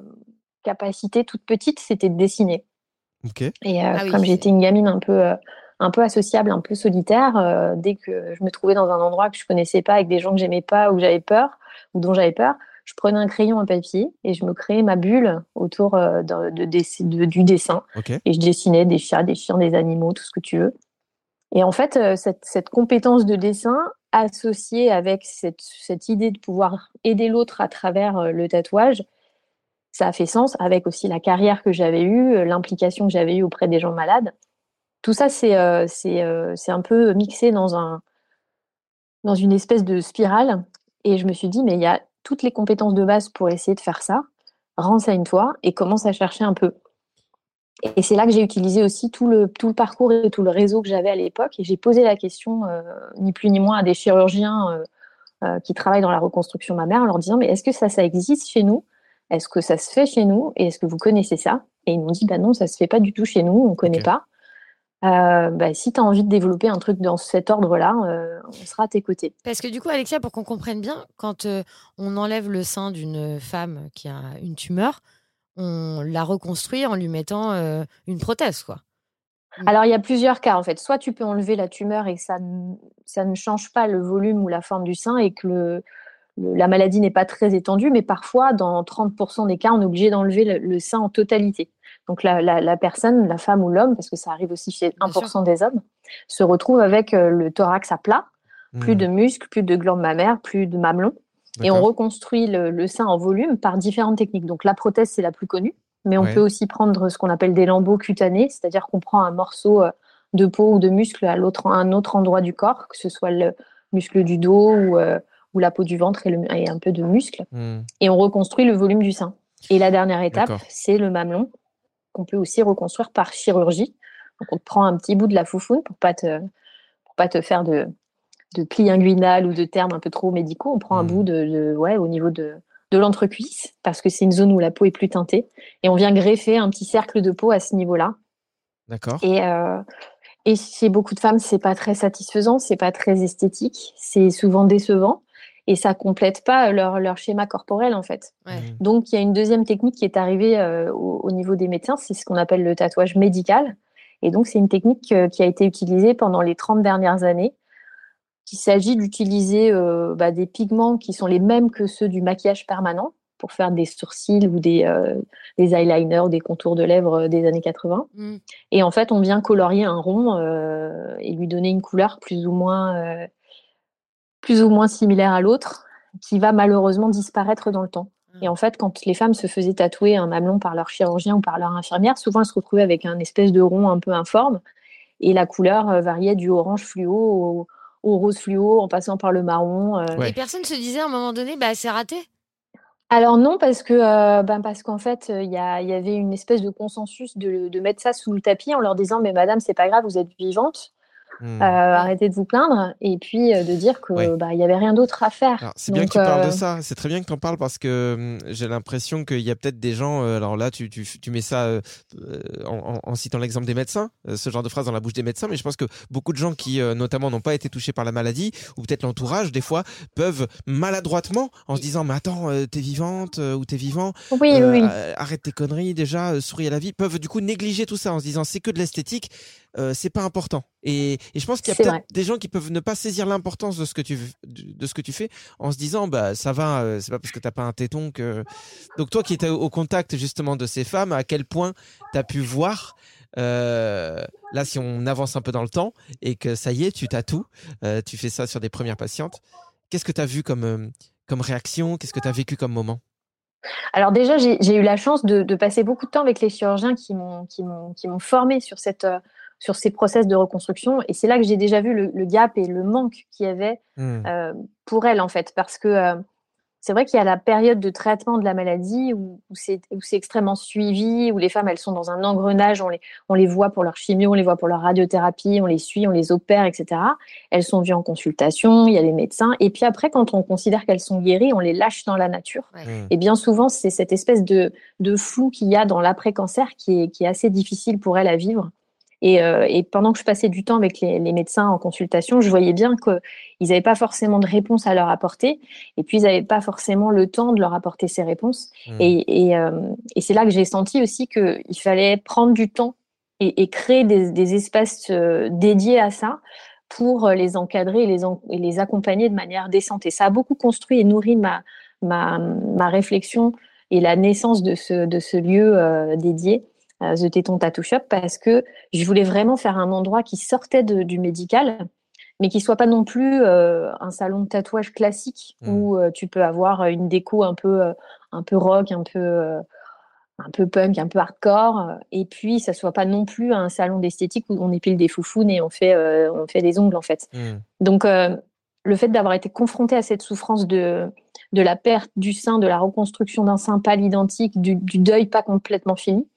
S7: capacité toute petite, c'était de dessiner.
S4: Ok.
S7: Et euh,
S3: Ah oui,
S7: comme j'étais une gamine un peu, euh, un peu associable, un peu solitaire, euh, dès que je me trouvais dans un endroit que je connaissais pas, avec des gens que j'aimais pas ou que j'avais peur ou dont j'avais peur, je prenais un crayon, un papier et je me créais ma bulle autour euh, de- de dess- de- du dessin. Et je dessinais des chats, des chiens, des animaux, tout ce que tu veux. Et en fait, euh, cette, cette compétence de dessin associée avec cette, cette idée de pouvoir aider l'autre à travers euh, le tatouage, ça a fait sens avec aussi la carrière que j'avais eue, l'implication que j'avais eue auprès des gens malades. Tout ça, c'est euh, euh, un peu mixé dans, un, dans une espèce de spirale. Et je me suis dit, mais il y a toutes les compétences de base pour essayer de faire ça. Renseigne-toi et commence à chercher un peu. Et c'est là que j'ai utilisé aussi tout le, tout le parcours et tout le réseau que j'avais à l'époque. Et j'ai posé la question, euh, ni plus ni moins, à des chirurgiens euh, euh, qui travaillent dans la reconstruction mammaire, en leur disant, mais est-ce que ça, ça existe chez nous? Est-ce que ça se fait chez nous? Et est-ce que vous connaissez ça? Et ils m'ont dit, bah non, ça se fait pas du tout chez nous, on connaît
S4: Ok.
S7: pas. Euh, bah, si tu as envie de développer un truc dans cet ordre-là, euh, on sera à tes côtés.
S3: Parce que du coup, Alexia, pour qu'on comprenne bien, quand euh, on enlève le sein d'une femme qui a une tumeur, on la reconstruit en lui mettant une prothèse, quoi.
S7: Alors, il y a plusieurs cas en fait. Soit tu peux enlever la tumeur et que ça, ne- ça ne change pas le volume ou la forme du sein et que le, le- la maladie n'est pas très étendue, mais parfois, dans 30% des cas, on est obligé d'enlever le, le sein en totalité. Donc, la, la- la personne, la femme ou l'homme, parce que ça arrive aussi chez
S3: Bien
S7: 1% des hommes, se retrouve avec euh, le thorax à plat, plus
S4: Hmm.
S7: de muscles, plus de glandes mammaires, plus de mamelons. Et on reconstruit le, le sein en volume par différentes techniques. Donc la prothèse, c'est la plus connue, mais on
S4: Ouais.
S7: peut aussi prendre ce qu'on appelle des lambeaux cutanés, c'est-à-dire qu'on prend un morceau euh, de peau ou de muscle à, l'autre, à un autre endroit du corps, que ce soit le muscle du dos ou, euh, ou la peau du ventre et, le- et un peu de muscle,
S4: Hmm.
S7: et on reconstruit le volume du sein. Et la dernière étape, c'est le mamelon, qu'on peut aussi reconstruire par chirurgie. Donc on te prend un petit bout de la foufoune pour pas te, pour pas te faire de, de plis inguinal ou de termes un peu trop médicaux. On prend un
S4: Mhm.
S7: bout de, de- ouais, au niveau de, de l'entrecuisse, parce que c'est une zone où la peau est plus teintée. Et on vient greffer un petit cercle de peau à ce niveau-là.
S4: D'accord.
S7: Et, euh, et chez beaucoup de femmes, c'est pas très satisfaisant, c'est pas très esthétique, c'est souvent décevant. Et ça complète pas leur, leur schéma corporel, en fait.
S3: Ouais.
S4: Hmm.
S7: Donc, il y a une deuxième technique qui est arrivée euh, au, au niveau des médecins, c'est ce qu'on appelle le tatouage médical. Et donc, c'est une technique euh, qui a été utilisée pendant les 30 dernières années. Il s'agit d'utiliser euh, bah, des pigments qui sont les mêmes que ceux du maquillage permanent pour faire des sourcils ou des, euh, des eyeliners ou des contours de lèvres des années 80.
S3: Mm.
S7: Et en fait, on vient colorier un rond euh, et lui donner une couleur plus ou moins, euh, plus ou moins similaire à l'autre, qui va malheureusement disparaître dans le temps. Et en fait, quand les femmes se faisaient tatouer un mamelon par leur chirurgien ou par leur infirmière, souvent elles se retrouvaient avec un espèce de rond un peu informe. Et la couleur euh, variait du orange fluo au, au rose fluo, en passant par le marron. euh.
S4: Ouais.
S3: Les personnes se disaient à un moment donné, bah c'est raté?
S7: Alors non, parce que euh, ben parce qu'en fait, il y, a- il y avait une espèce de consensus de, de mettre ça sous le tapis en leur disant, mais madame, c'est pas grave, vous êtes vivante.
S4: Hmm.
S7: Euh, arrêtez de vous plaindre et puis euh, de dire que
S4: Ouais.
S7: bah il y avait rien d'autre à faire.
S4: C'est bien que tu parles
S7: euh,
S4: de ça. C'est très bien que tu en parles parce que hum, j'ai l'impression qu'il y a peut-être des gens. euh, alors là, tu, tu, tu mets ça euh, euh, en, citant l'exemple des médecins, euh, ce genre de phrase dans la bouche des médecins. Mais je pense que beaucoup de gens qui, euh, notamment, n'ont pas été touchés par la maladie ou peut-être l'entourage, des fois, peuvent maladroitement, en se disant Mais attends, euh, t'es vivante euh, ou t'es vivant,
S7: Oui, oui,
S4: euh,
S7: oui.
S4: euh, arrête tes conneries déjà, euh, souris à la vie, peuvent du coup négliger tout ça en se disant c'est que de l'esthétique, euh, c'est pas important. Et, et je pense qu'il y a peut-être des gens qui peuvent ne pas saisir l'importance de ce que tu de ce que tu fais en se disant bah ça va, euh, c'est pas parce que t'as pas un téton que. Donc toi qui étais au contact justement de ces femmes, à quel point t'as pu voir. euh, là, si on avance un peu dans le temps et que ça y est, tu tatoues, euh, tu fais ça sur des premières patientes. Qu'est-ce que tu as vu comme, euh, comme réaction? Qu'est-ce que tu as vécu comme moment?
S7: Alors déjà, j'ai eu la chance de, de passer beaucoup de temps avec les chirurgiens qui m'ont qui m'ont qui m'ont formé sur cette sur ces process de reconstruction et c'est là que j'ai déjà vu le, le gap et le manque qu'il y avait
S4: Hmm.
S7: euh, pour elles en fait parce que euh, c'est vrai qu'il y a la période de traitement de la maladie où, où c'est où c'est extrêmement suivi où les femmes elles sont dans un engrenage on les on les voit pour leur chimio on les voit pour leur radiothérapie on les suit on les opère etc elles sont vues en consultation il y a les médecins et puis après quand on considère qu'elles sont guéries on les lâche dans la nature
S4: Hmm.
S7: et bien souvent, c'est cette espèce de, de flou qu'il y a dans l'après-cancer qui est, qui est assez difficile pour elle à vivre. Et, euh, et pendant que je passais du temps avec les, les médecins en consultation, je voyais bien qu'ils n'avaient pas forcément de réponse à leur apporter. Et puis, ils n'avaient pas forcément le temps de leur apporter ces réponses.
S4: Hmm.
S7: Et, et, euh, et c'est là que j'ai senti aussi qu'il fallait prendre du temps et, créer des, des espaces euh, dédiés à ça pour les encadrer et les, en- et les accompagner de manière décente. Et ça a beaucoup construit et nourri ma, ma, ma réflexion et la naissance de ce, de ce lieu dédié, The Téton Tattoo Shop, parce que je voulais vraiment faire un endroit qui sortait de- du médical, mais qui soit pas non plus euh, un salon de tatouage classique
S4: Mm.
S7: où euh, tu peux avoir une déco un peu, euh, un peu rock, un peu, euh, un peu punk, un peu hardcore, euh, et puis ça soit pas non plus un salon d'esthétique où on épile des foufounes et on fait, euh, on fait des ongles en fait.
S4: Hmm.
S7: Donc, euh, le fait d'avoir été confronté à cette souffrance de, de la perte du sein, de la reconstruction d'un sein pas l'identique, du, du deuil pas complètement fini,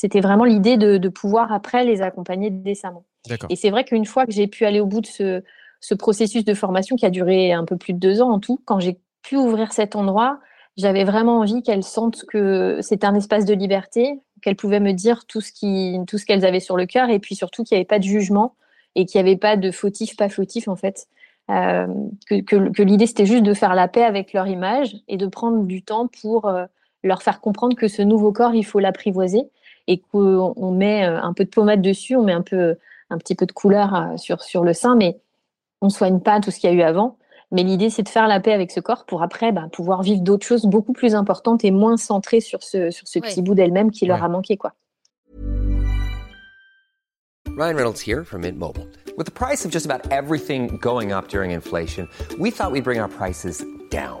S7: c'était vraiment l'idée de, de pouvoir après les accompagner décemment. Et c'est vrai qu'une fois que j'ai pu aller au bout de ce, ce processus de formation qui a duré un peu plus de deux ans en tout, quand j'ai pu ouvrir cet endroit, j'avais vraiment envie qu'elles sentent que c'était un espace de liberté, qu'elles pouvaient me dire tout ce qui, tout ce qu'elles avaient sur le cœur, et puis surtout qu'il n'y avait pas de jugement et qu'il n'y avait pas de fautif, pas fautif en fait. Euh, que, que, que l'idée c'était juste de faire la paix avec leur image et de prendre du temps pour euh, leur faire comprendre que ce nouveau corps il faut l'apprivoiser et qu'on on met euh, un peu de pommade dessus, on met un peu un petit peu de couleur euh, sur sur le sein, mais on soigne pas tout ce qu'il y a eu avant. Mais l'idée c'est de faire la paix avec ce corps pour après bah, pouvoir vivre d'autres choses beaucoup plus importantes et moins centrées sur ce sur ce
S3: Ouais.
S7: petit bout d'elle-même qui leur
S4: Ouais.
S7: a manqué quoi.
S2: Ryan Reynolds here from Mint Mobile. With the price of just about everything going up during inflation, we thought we'd bring our prices down.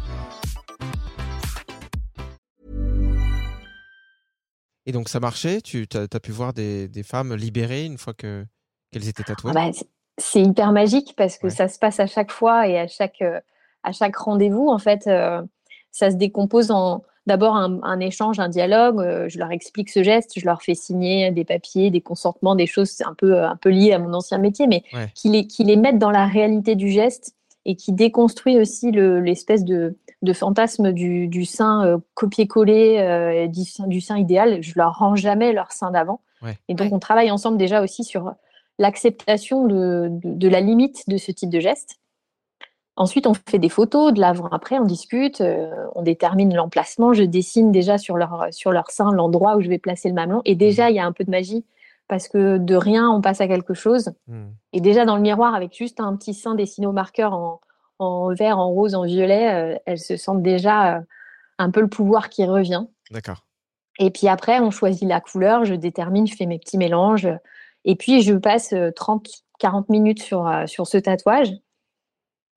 S4: Et donc ça marchait? Tu as, pu voir des, des, femmes libérées une fois que qu'elles étaient tatouées
S7: ah bah, C'est hyper magique parce que ouais. ça se passe à chaque fois et à chaque, euh, à chaque rendez-vous. En fait, euh, ça se décompose en d'abord un, un, échange, un dialogue. Euh, je leur explique ce geste, je leur fais signer des papiers, des consentements, des choses un peu, un peu liées à mon ancien métier, mais ouais. qui, les, qui les mettent dans la réalité du geste et qui déconstruit aussi l'espèce de, de fantasme du, du sein euh, copier-coller, euh, du, du, sein idéal. Je leur rends jamais leur sein d'avant.
S4: Ouais.
S7: Et donc, on travaille ensemble déjà aussi sur l'acceptation de, de, de, la limite de ce type de geste. Ensuite, on fait des photos de l'avant-après, on discute, euh, on détermine l'emplacement. Je dessine déjà sur leur, sur leur sein l'endroit où je vais placer le mamelon. Et déjà, il y a un peu de magie parce que de rien, on passe à quelque chose.
S4: Mmh.
S7: Et déjà, dans le miroir, avec juste un petit sein dessiné au marqueur en, en vert, en rose, en violet, euh, elles se sentent déjà euh, un peu le pouvoir qui revient.
S4: D'accord.
S7: Et puis après, on choisit la couleur, je détermine, je fais mes petits mélanges. Et puis, je passe 30, 40 minutes sur, euh, sur ce tatouage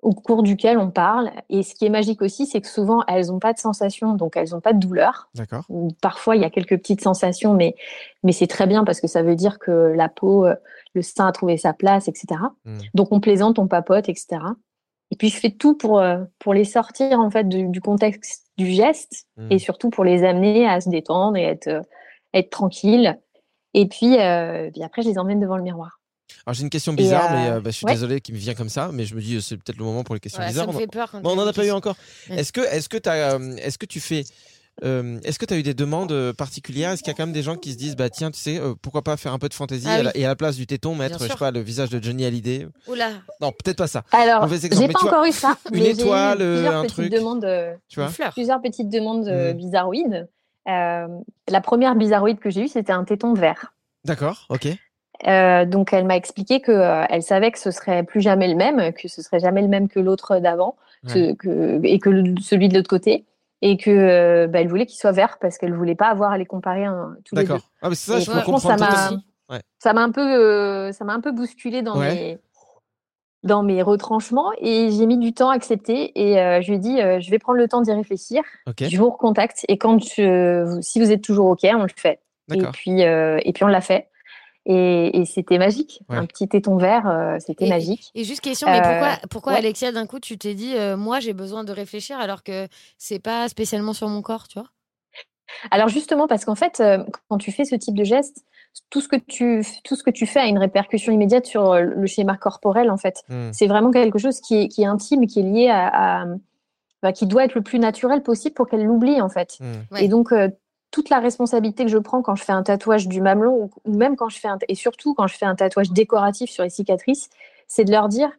S7: au cours duquel on parle. Et ce qui est magique aussi, c'est que souvent, elles n'ont pas de sensation, donc elles n'ont pas de douleur.
S4: D'accord.
S7: Parfois, il y a quelques petites sensations, mais, mais c'est très bien parce que ça veut dire que la peau, le sein a trouvé sa place, etc.
S4: Mmh.
S7: Donc, on plaisante, on papote, etc. Et puis, je fais tout pour, euh, pour les sortir, en fait, du, du contexte du geste
S4: Mmh.
S7: et surtout pour les amener à se détendre et être, euh, être tranquille. Et puis, euh, puis après, je les emmène devant le miroir.
S4: Alors j'ai une question bizarre, mais
S7: euh,
S4: bah, je suis
S7: ouais.
S4: désolé qui me vient comme ça, mais je me dis c'est peut-être le moment pour les questions
S3: Ouais,
S4: bizarres.
S3: ça me fait peur quand
S4: Bon, on n'en a pas eu encore.
S3: Ouais.
S4: Est-ce que, est-ce que, est-ce que tu fais, euh, est-ce que tu as eu des demandes euh, particulières? Est-ce qu'il y a quand même des gens qui se disent bah tiens tu sais euh, pourquoi pas faire un peu de fantaisie
S3: Ah oui.
S4: et à la place du téton mettre je sais pas le visage de Johnny Hallyday?
S3: Oula,
S4: Non peut-être pas ça.
S7: Alors, j'ai
S4: mais
S7: pas
S4: vois,
S7: encore eu ça.
S4: une
S7: mais eu
S4: étoile, euh,
S7: plusieurs
S4: un
S7: petites
S4: truc.
S7: demandes,
S4: Tu vois
S7: plusieurs petites demandes
S4: Mhm.
S7: bizarroïdes. Euh, la première bizarroïde que j'ai eue, c'était un téton vert.
S4: D'accord, ok.
S7: Euh, donc elle m'a expliqué que euh, elle savait que ce serait plus jamais le même, que ce serait jamais le même que l'autre d'avant,
S4: Ouais.
S7: que- que- et que le- celui de l'autre côté, et que euh, bah, elle voulait qu'il soit vert parce qu'elle voulait pas avoir à les comparer un, tous les deux.
S4: D'accord. Ah mais ça,
S7: Et
S4: je comprendre
S7: ça m'a-
S4: totalement. Ouais.
S7: Ça m'a un peu, euh, ça m'a un peu bousculé dans
S4: Ouais.
S7: mes dans mes retranchements et j'ai mis du temps à accepter et euh, je lui ai dit euh, je vais prendre le temps d'y réfléchir,
S4: Ok.
S7: je vous recontacte et quand je- si vous êtes toujours ok, on le fait. Et puis et puis on l'a fait et, et c'était magique,
S4: Ouais.
S7: un petit téton vert, euh, c'était magique.
S3: Et juste question, mais
S7: Euh,
S3: pourquoi, pourquoi
S7: ouais.
S3: Alexia, d'un coup, tu t'es dit, euh, moi, j'ai besoin de réfléchir alors que c'est pas spécialement sur mon corps, tu vois?
S7: Alors justement parce qu'en fait, euh, quand tu fais ce type de geste, tout ce que tu tout ce que tu fais a une répercussion immédiate sur euh, le schéma corporel en fait.
S4: Hmm.
S7: C'est vraiment quelque chose qui est, qui est intime, qui est lié à, à- enfin, qui doit être le plus naturel possible pour qu'elle l'oublie en fait.
S4: Hmm.
S3: Ouais.
S7: Et donc euh, toute la responsabilité que je prends quand je fais un tatouage du mamelon ou, même quand je fais un, et surtout quand je fais un tatouage décoratif sur les cicatrices, c'est de leur dire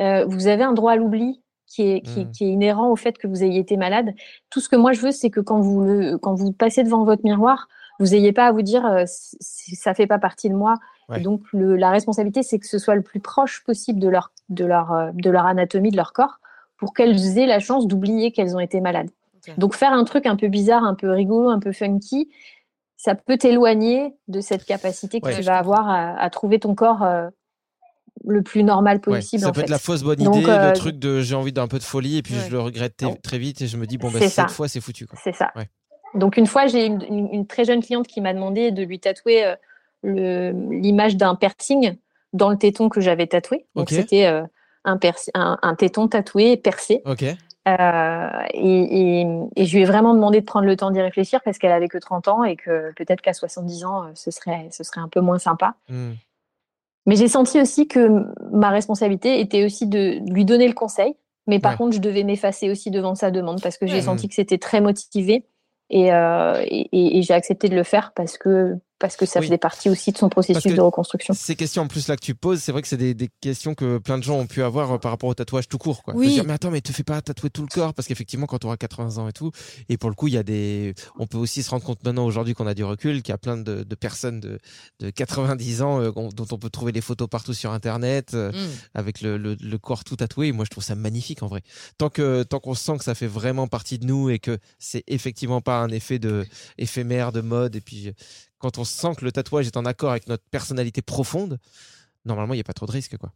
S7: euh, vous avez un droit à l'oubli qui est, qui, qui est inhérent au fait que vous ayez été malade. Tout ce que moi je veux, c'est que quand vous le, quand vous passez devant votre miroir, vous n'ayez pas à vous dire euh, ça fait pas partie de moi.
S4: Ouais.
S7: Et donc le, la responsabilité, c'est que ce soit le plus proche possible de leur, de leur, euh, de leur anatomie, de leur corps, pour qu'elles aient la chance d'oublier qu'elles ont été malades. Donc faire un truc un peu bizarre, un peu rigolo, un peu funky, ça peut t'éloigner de cette capacité que
S4: Ouais.
S7: tu vas avoir à, à trouver ton corps euh, le plus normal
S4: Ouais,
S7: possible.
S4: Ça
S7: en
S4: peut
S7: fait.
S4: être la fausse bonne
S7: Donc,
S4: idée,
S7: euh,
S4: le truc de j'ai envie d'un peu de folie et puis
S3: Ouais.
S4: je le regrette très vite et je me dis bon bah
S7: C'est
S4: cette
S7: ça.
S4: fois c'est foutu.
S7: C'est ça.
S4: Ouais.
S7: Donc une fois, j'ai une, une- une très jeune cliente qui m'a demandé de lui tatouer euh, l'image d'un piercing dans le téton que j'avais tatoué. Donc c'était euh, un, perci- un, un téton tatoué percé.
S4: Ok.
S7: Euh, et, et, et, je lui ai vraiment demandé de prendre le temps d'y réfléchir parce qu'elle avait que 30 ans et que peut-être qu'à 70 ans, ce serait, ce serait un peu moins sympa.
S4: Hmm.
S7: Mais j'ai senti aussi que ma responsabilité était aussi de lui donner le conseil. Mais par
S4: Ouais.
S7: contre, je devais m'effacer aussi devant sa demande parce que j'ai senti que c'était très motivé. Et, euh, et j'ai accepté de le faire parce que, parce que ça
S4: Oui.
S7: faisait partie aussi de son processus de reconstruction.
S4: Ces questions en plus là que tu poses, c'est vrai que c'est des, des questions que plein de gens ont pu avoir euh, par rapport au tatouage tout court. Quoi.
S3: Oui.
S4: dire, mais attends, mais te fais pas tatouer tout le corps parce qu'effectivement quand on aura 80 ans et tout, et pour le coup il y a des, on peut aussi se rendre compte maintenant aujourd'hui qu'on a du recul, qu'il y a plein de, de personnes de, de 90 ans euh, dont on peut trouver des photos partout sur internet euh,
S3: Mm.
S4: avec le, le, le corps tout tatoué. Et moi je trouve ça magnifique en vrai. Tant que tant qu'on sent que ça fait vraiment partie de nous et que c'est effectivement pas un effet de éphémère de mode et puis quand on sent que le tatouage est en accord avec notre personnalité profonde, normalement, il n'y a pas trop de risques. Quoi.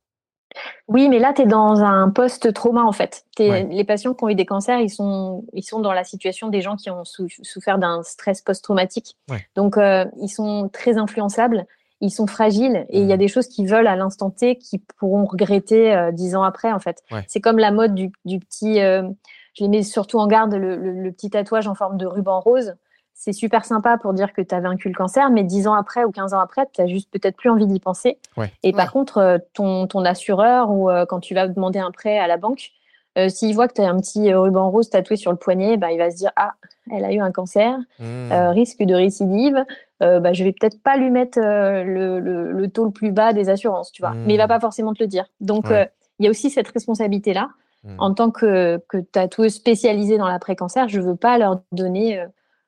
S7: Oui, mais là, tu es dans un post-trauma, en fait.
S4: Ouais.
S7: Les patients qui ont eu des cancers, ils sont, ils sont dans la situation des gens qui ont sou- souffert d'un stress post-traumatique.
S4: Ouais.
S7: Donc, euh, ils sont très influençables, ils sont fragiles, et il y a
S4: Mhm.
S7: des choses qu'ils veulent à l'instant T qu'ils pourront regretter euh, dix ans après, en fait.
S4: Ouais.
S7: C'est comme la mode du, du petit... euh, je les mets surtout en garde, le, le- le petit tatouage en forme de ruban rose. C'est super sympa pour dire que tu as vaincu le cancer, mais dix ans après ou 15 ans après, tu as juste peut-être plus envie d'y penser.
S4: Ouais.
S7: Et par
S3: Ouais.
S7: contre, euh, ton, ton assureur ou euh, quand tu vas demander un prêt à la banque, euh, s'il voit que tu as un petit euh, ruban rose tatoué sur le poignet, bah, il va se dire Ah, elle a eu un cancer,
S4: Mmh.
S7: euh, risque de récidive, euh, bah, je vais peut-être pas lui mettre euh, le, le, le taux le plus bas des assurances, tu vois.
S4: Mm.
S7: Mais il va pas forcément te le dire. Donc,
S4: Ouais.
S7: euh, il y a aussi cette responsabilité-là.
S4: Mm.
S7: En tant que, que tatoueuse spécialisée dans l'après-cancer, je veux pas leur donner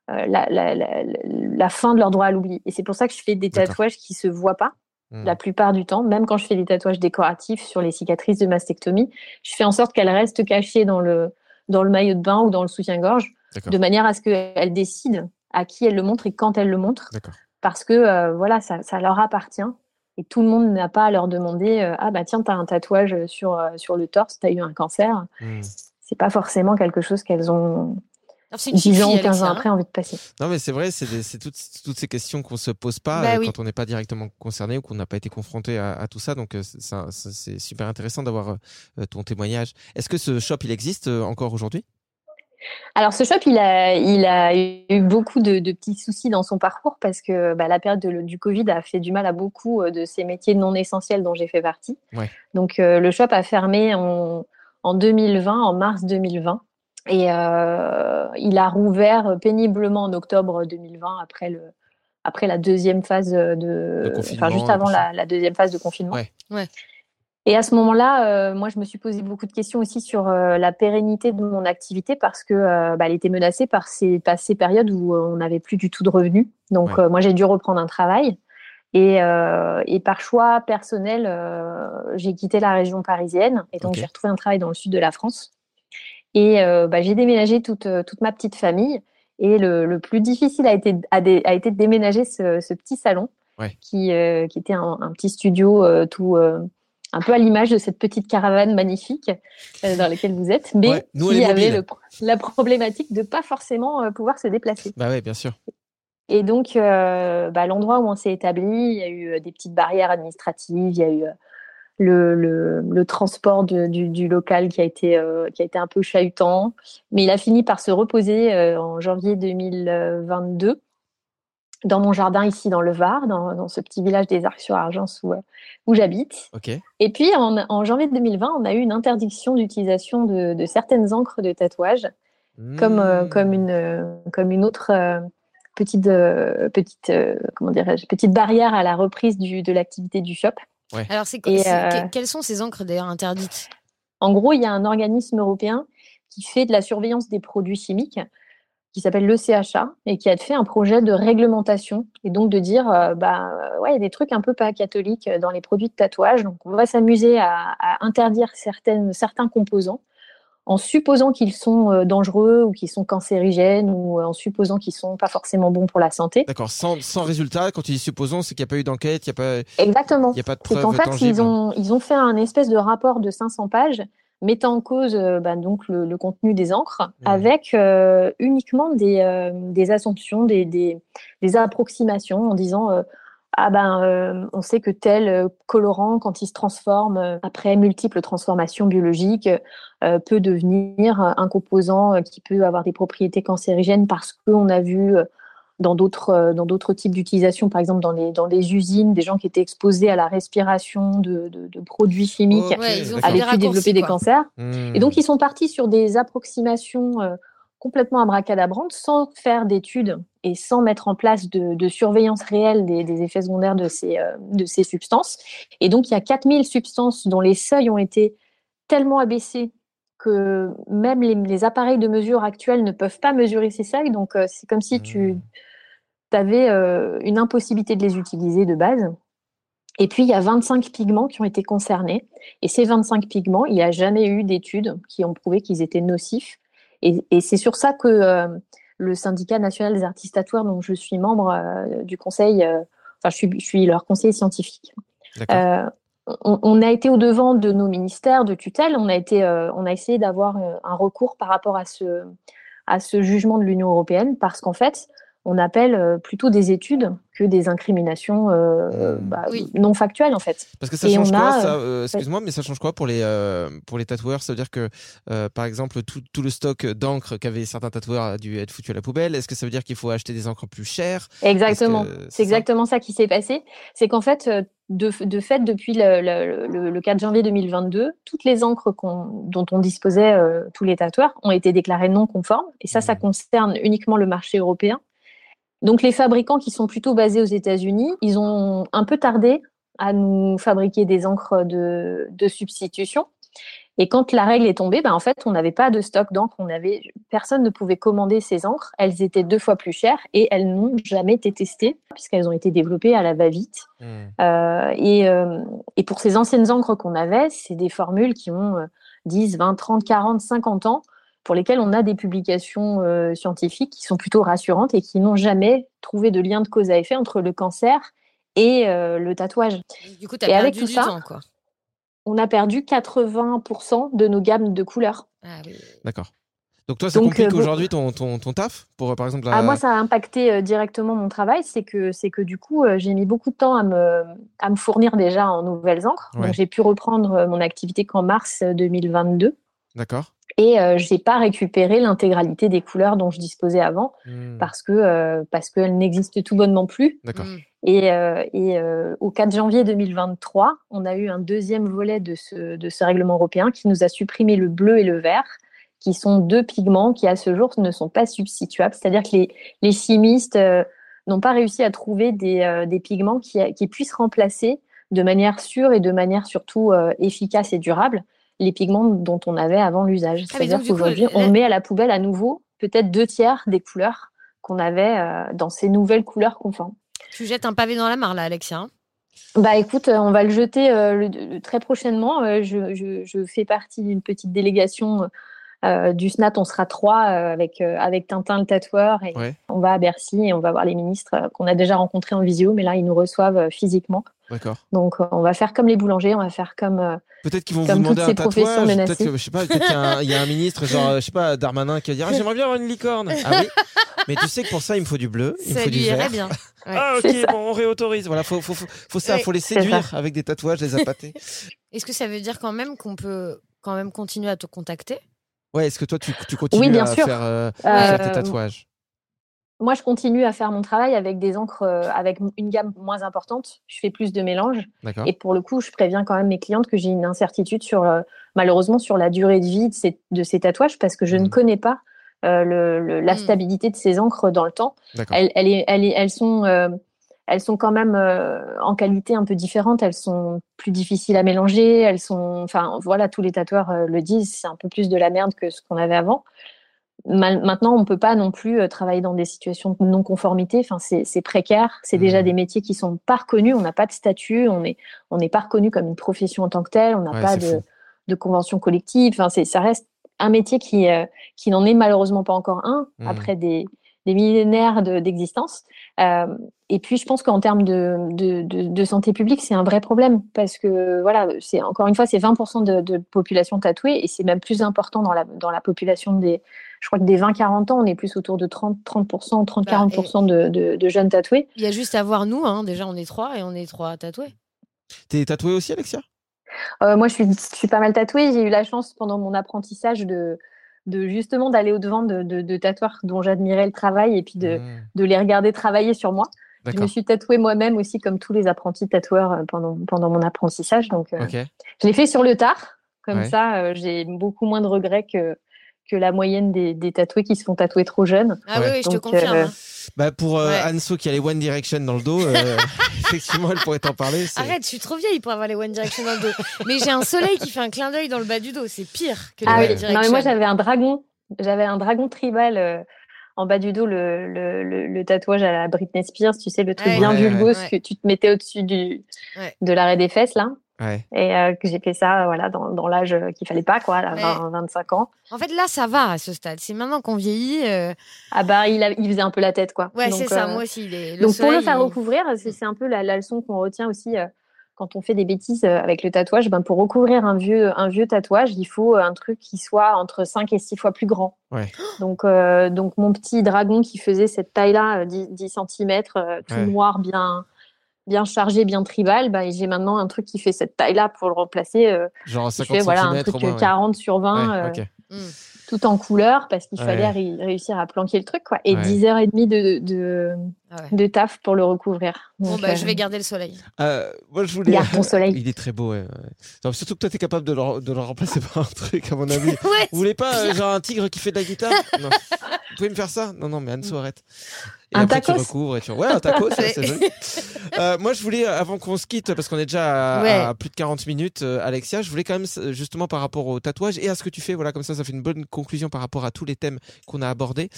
S7: la, la, la, la fin de leur droit à l'oubli. Et c'est pour ça que je fais des tatouages qui se voient pas
S4: Mmh.
S7: la plupart du temps, même quand je fais des tatouages décoratifs sur les cicatrices de mastectomie, je fais en sorte qu'elles restent cachées dans le, dans le maillot de bain ou dans le soutien-gorge, de manière à ce qu'elles décident à qui elles le montrent et quand elles le montrent, parce que euh, voilà, ça, ça leur appartient. Et tout le monde n'a pas à leur demander euh, Ah, bah tiens, tu as un tatouage sur, euh, sur le torse, tu as eu un cancer.
S4: Mmh.
S7: C'est pas forcément quelque chose qu'elles ont
S3: c'est une
S7: 10 ans ou 15 ans après envie de passer.
S4: Non, mais c'est vrai, c'est toutes, toutes ces questions qu'on se pose pas
S3: Bah
S4: euh,
S3: oui.
S4: quand on n'est pas directement concerné ou qu'on n'a pas été confronté à, à tout ça. Donc, euh, c'est super intéressant d'avoir euh, ton témoignage. Est-ce que ce shop, il existe encore aujourd'hui?
S7: Alors, ce shop, il a, il a eu beaucoup de, de petits soucis dans son parcours parce que bah, la période de- du Covid a fait du mal à beaucoup de ces métiers non essentiels dont j'ai fait partie.
S4: Ouais.
S7: Donc, euh, le shop a fermé en, en 2020, en mars 2020. Et euh, il a rouvert péniblement en octobre 2020 après, le, après la deuxième phase de. Enfin, juste avant la, la deuxième phase de confinement.
S4: Ouais.
S3: Ouais.
S7: Et à ce moment-là, euh, moi, je me suis posé beaucoup de questions aussi sur euh, la pérennité de mon activité parce que euh, bah, elle était menacée par ces, par ces périodes où euh, on n'avait plus du tout de revenus. Donc,
S4: Ouais.
S7: euh, moi, j'ai dû reprendre un travail. Et, euh, et par choix personnel, euh, j'ai quitté la région parisienne et donc j'ai retrouvé un travail dans le sud de la France. Et euh, bah, j'ai déménagé toute, euh, toute ma petite famille. Et le, le plus difficile a été, a, dé- a été de déménager ce, ce petit salon
S4: Ouais.
S7: qui, euh, qui était un, un petit studio euh, tout un peu à l'image de cette petite caravane magnifique dans laquelle vous êtes, mais
S4: Ouais, nous,
S7: qui avait le la problématique de pas forcément pouvoir se déplacer.
S4: Bah ouais, bien sûr.
S7: Et donc, bah, l'endroit où on s'est établi, il y a eu des petites barrières administratives, il y a eu le, le, le transport de- du, du local qui a, été, euh, qui a été un peu chahutant. Mais il a fini par se reposer euh, en janvier 2022 dans mon jardin ici dans le Var, dans, dans ce petit village des Arcs-sur-Argence où, euh, où j'habite. Et puis, en, en janvier 2020, on a eu une interdiction d'utilisation de, de certaines encres de tatouage comme, euh,
S4: Mmh.
S7: comme, une, comme une autre petite, petite, comment petite barrière à la reprise du, de l'activité du shop.
S3: Alors, c'est quoi-
S7: Et,
S3: c'est-
S7: euh,
S3: que- quelles sont ces encres d'ailleurs interdites?
S7: En gros, il y a un organisme européen qui fait de la surveillance des produits chimiques qui s'appelle le CHA et qui a fait un projet de réglementation et donc de dire euh, bah euh, ouais il y a des trucs un peu pas catholiques dans les produits de tatouage. Donc on va s'amuser à, à interdire certaines certains composants en supposant qu'ils sont euh, dangereux ou qu'ils sont cancérigènes ou euh, en supposant qu'ils sont pas forcément bons pour la santé.
S4: D'accord, sans, sans résultat, quand tu dis supposons, c'est qu'il n'y a pas eu d'enquête, il n'y a pas,
S7: Exactement.
S4: il y a pas de
S7: C'est
S4: preuves
S7: qu'en fait, ils ont, ils ont fait un espèce de rapport de 500 pages mettant en cause euh, bah, donc le, le contenu des encres avec euh, uniquement des, euh, des assumptions, des, des, des approximations en disant euh, ah ben euh, on sait que tel euh, colorant quand il se transforme euh, après multiples transformations biologiques euh, peut devenir un composant qui peut avoir des propriétés cancérigènes parce qu'on a vu dans d'autres dans d'autres types d'utilisation, par exemple dans les dans les usines, des gens qui étaient exposés à la respiration de, de, de produits chimiques
S3: Ouais, des
S7: avaient pu développer des cancers.
S4: Hmm.
S7: Et donc ils sont partis sur des approximations euh, complètement abracadabrantes, sans faire d'études et sans mettre en place de, de surveillance réelle des, des effets secondaires de ces, euh, de ces substances. Et donc il y a 4000 substances dont les seuils ont été tellement abaissés que même les, les appareils de mesure actuels ne peuvent pas mesurer ces seuils. Donc euh, c'est comme si tu avais une impossibilité de les utiliser de base. Et puis, il y a 25 pigments qui ont été concernés. Et ces 25 pigments, il n'y a jamais eu d'études qui ont prouvé qu'ils étaient nocifs. Et, et c'est sur ça que euh, le syndicat national des artistes tatoueurs, dont je suis membre euh, du conseil, euh, enfin, je suis, je suis leur conseiller scientifique. Euh, on, on a été au devant de nos ministères de tutelle. On a été, euh, on a essayé d'avoir un recours par rapport à ce, à ce jugement de l'Union européenne, parce qu'en fait, on appelle euh, plutôt des études que des incriminations euh, bah,
S3: Oui.
S7: non factuelles en fait.
S4: Parce que ça
S7: Et
S4: change quoi
S7: a,
S4: ça,
S7: euh,
S4: euh, Excuse-moi, mais ça change quoi pour les euh, pour les tatoueurs? Ça veut dire que euh, par exemple tout, tout le stock d'encre qu'avaient certains tatoueurs a dû être foutu à la poubelle. Est-ce que ça veut dire qu'il faut acheter des encres plus chères?
S7: Exactement.
S4: C'est
S7: exactement ça qui s'est passé. C'est qu'en fait, euh, de, de fait, depuis le, le- le- le 4 janvier 2022, toutes les encres dont on disposait euh, tous les tatoueurs ont été déclarées non conformes. Et ça, ça
S4: Mhm.
S7: concerne uniquement le marché européen. Donc les fabricants qui sont plutôt basés aux États-Unis, ils ont un peu tardé à nous fabriquer des encres de, de substitution. Et quand la règle est tombée, ben en fait, on n'avait pas de stock d'encre. On avait, personne ne pouvait commander ces encres. Elles étaient deux fois plus chères et elles n'ont jamais été testées puisqu'elles ont été développées à la va-vite.
S4: Hmm.
S7: Euh, et, euh, et pour ces anciennes encres qu'on avait, c'est des formules qui ont euh, 10, 20, 30, 40, 50 ans pour lesquelles on a des publications euh, scientifiques qui sont plutôt rassurantes et qui n'ont jamais trouvé de lien de cause à effet entre le cancer et euh, le tatouage.
S3: Du coup, tu as
S7: Et
S3: perdu
S7: avec tout
S3: du
S7: ça,
S3: temps, quoi.
S7: On a perdu 80% de nos gammes de couleurs.
S3: Ah oui.
S4: D'accord. Donc toi, ça
S7: Donc,
S4: complique
S7: euh,
S4: aujourd'hui ton, ton, ton taf pour par exemple la...
S7: Ah, moi, ça a impacté euh, directement mon travail. C'est que, c'est que du coup, euh, j'ai mis beaucoup de temps à me, à me fournir déjà en nouvelles encres.
S4: Ouais.
S7: Donc, j'ai pu reprendre euh, mon activité qu'en mars euh, 2022.
S4: D'accord.
S7: Et euh, j'ai pas récupéré l'intégralité des couleurs dont je disposais avant
S4: Hmm.
S7: parce que euh, parce qu'elles n'existent tout bonnement plus.
S4: D'accord.
S3: Mm.
S7: Et, euh, et euh, au 4 janvier 2023, on a eu un deuxième volet de ce, de ce règlement européen qui nous a supprimé le bleu et le vert, qui sont deux pigments qui à ce jour ne sont pas substituables. C'est-à-dire que les, les chimistes euh, n'ont pas réussi à trouver des, euh, des pigments qui, qui puissent remplacer de manière sûre et de manière surtout euh, efficace et durable les pigments dont on avait avant l'usage.
S3: Ah,
S7: C'est-à-dire qu'aujourd'hui, on met à la poubelle à nouveau peut-être deux tiers des couleurs qu'on avait euh, dans ces nouvelles couleurs conformes.
S3: Tu jettes un pavé dans la mare, là, Alexia. hein?
S7: Bah écoute, euh, on va le jeter euh, le- le- très prochainement. Je, je- je fais partie d'une petite délégation euh, du SNAT. On sera trois euh, avec, euh, avec Tintin le tatoueur et
S4: Ouais.
S7: on va à Bercy et on va voir les ministres euh, qu'on a déjà rencontrés en visio, mais là ils nous reçoivent euh, physiquement.
S4: D'accord.
S7: Donc euh, on va faire comme les boulangers, on va faire comme euh,
S4: Peut-être qu'ils vont vous
S7: Comme
S4: demander
S7: toutes
S4: un
S7: ces professions
S4: tatouage.
S7: menacées.
S4: Peut-être que, je sais pas, peut-être qu'il y, a un- il y a un ministre, genre, je sais pas, Darmanin, qui va dire ah, J'aimerais bien avoir une licorne. Ah oui Mais tu sais que pour ça, il me faut du bleu, il me
S3: Ça
S4: faut du
S3: lui irait
S4: vert.
S3: bien. Ouais.
S4: Ah, ok, bon, on réautorise. Voilà, faut, faut, faut, faut ça,
S3: Ouais,
S4: faut les séduire avec des tatouages, les appâter.
S3: Est-ce que ça veut dire quand même qu'on peut quand même continuer à te contacter?
S4: Ouais, est-ce que toi, tu, tu continues
S7: bien
S4: à
S7: sûr.
S4: faire, euh, faire tes
S7: Euh,
S4: tatouages?
S7: Moi, je continue à faire mon travail avec des encres euh, avec une gamme moins importante. Je fais plus de mélanges. Et pour le coup, je préviens quand même mes clientes que j'ai une incertitude sur, euh, malheureusement, sur la durée de vie de ces, de ces tatouages parce que je ne
S4: Mhm.
S7: connais pas euh, le, le- la
S3: Mhm.
S7: stabilité de ces encres dans le temps. Elles, elles, est- elles, est- elles sont, euh, elles sont quand même euh, en qualité un peu différente. Elles sont plus difficiles à mélanger. Elles sont, enfin, voilà, tous les tatoueurs euh, le disent. C'est un peu plus de la merde que ce qu'on avait avant. Mal- Maintenant, on peut pas non plus euh, travailler dans des situations de non-conformité. Enfin, c'est précaire. C'est déjà
S4: Mhm.
S7: des métiers qui sont pas reconnus. On n'a pas de statut. On est, on n'est pas reconnu comme une profession en tant que telle. On n'a
S4: Ouais,
S7: pas de, convention collective. Enfin, c'est, ça reste un métier qui, qui n'en est malheureusement pas encore un
S4: Mhm.
S7: après des, des millénaires de- d'existence. Euh, et puis, je pense qu'en termes de, de, de, de santé publique, c'est un vrai problème parce que, voilà, c'est encore une fois, c'est 20% de, de population tatouée et c'est même plus important dans la, dans la population des, je crois que des 20-40 ans, on est plus autour de 30, 30%, 30-40% de, de, de jeunes tatoués.
S3: Il y a juste à voir nous, hein. déjà on est trois et on est trois tatoués.
S4: T'es tatoué aussi, Alexia?
S7: Euh, moi, je suis, je suis pas mal tatouée. J'ai eu la chance pendant mon apprentissage de, de justement d'aller au devant de, de, de tatoueurs dont j'admirais le travail et puis de,
S4: Mmh.
S7: de les regarder travailler sur moi. Je me suis tatouée moi-même aussi, comme tous les apprentis tatoueurs euh, pendant, pendant mon apprentissage. Donc, euh, je l'ai fait sur le tard. Comme
S4: Ouais.
S7: ça, euh, j'ai beaucoup moins de regrets que, que la moyenne des, des tatoués qui se font tatouer trop jeunes.
S3: Ah oui, je te confirme.
S7: euh.
S4: Bah pour euh,
S3: Ouais.
S4: Anso qui a les One Direction dans le dos, euh, effectivement, elle pourrait t'en parler.
S3: Arrête, je suis trop vieille pour avoir les One Direction dans le dos. Mais j'ai un soleil qui fait un clin d'œil dans le bas du dos. C'est pire que les
S7: Ah
S3: One
S7: oui,
S3: Direction.
S7: non mais moi j'avais un dragon, j'avais un dragon tribal euh, en bas du dos, le, le, le, le tatouage à la Britney Spears, tu sais, le truc
S3: Ouais.
S7: bien
S4: Ouais,
S7: vulgose
S3: ouais.
S7: que tu te mettais au-dessus du
S3: Ouais.
S7: de l'arrêt des fesses là.
S4: Ouais.
S7: Et euh, que j'ai fait ça euh, voilà, dans, dans l'âge euh, qu'il fallait pas, quoi, à
S3: Ouais.
S7: 20, 25 ans.
S3: En fait, là, ça va à ce stade. C'est maintenant qu'on vieillit. euh,
S7: Ah bah, il, a- il faisait un peu la tête, quoi.
S3: Ouais, c'est ça. Moi aussi. les- le
S7: Donc pour le
S3: soleil,
S7: faire
S3: il-
S7: recouvrir, c'est c'est un peu la, la leçon qu'on retient aussi euh, quand on fait des bêtises euh, avec le tatouage. Ben, pour recouvrir un vieux, un vieux tatouage, il faut un truc qui soit entre 5 et 6 fois plus grand.
S4: Ouais.
S7: Donc, euh, donc mon petit dragon qui faisait cette taille-là, euh, 10, 10 cm, tout
S4: Ouais.
S7: noir, bien, bien chargé, bien tribal, ben, j'ai maintenant un truc qui fait cette taille-là pour le remplacer. euh,
S4: Genre
S7: qui
S4: 50
S7: fait voilà, un truc
S4: au
S7: euh,
S4: moins. ouais.
S7: 40 sur 20.
S4: Ouais,
S7: euh, tout en couleur parce qu'il
S4: Ouais.
S7: fallait ré- réussir à planquer le truc quoi et
S4: Ouais.
S7: 10h30 de, de,
S3: Ah ouais.
S7: de taf pour le recouvrir
S3: Bon, bah,
S7: euh,
S3: je vais garder le soleil.
S4: Euh, moi, je voulais.
S7: Garde ton soleil.
S4: Il est très beau. ouais, ouais. Non, surtout que toi, t'es capable de le, de le remplacer par un truc, à mon avis.
S3: Ouais,
S4: Vous voulez pas euh, genre un tigre qui fait de la guitare Non. Vous pouvez me faire ça Non, non, mais Anso, arrête. Et
S7: Un
S4: après,
S7: tacos
S4: tu recouvres et tu. Ouais, un taco, ça,
S3: Ouais.
S4: c'est joli. Euh, moi, je voulais, euh, avant qu'on se quitte, parce qu'on est déjà à,
S3: Ouais.
S4: à plus de 40 minutes, euh, Alexia, je voulais quand même, euh, justement, par rapport au tatouage et à ce que tu fais, voilà, comme ça, ça fait une bonne conclusion par rapport à tous les thèmes qu'on a abordés.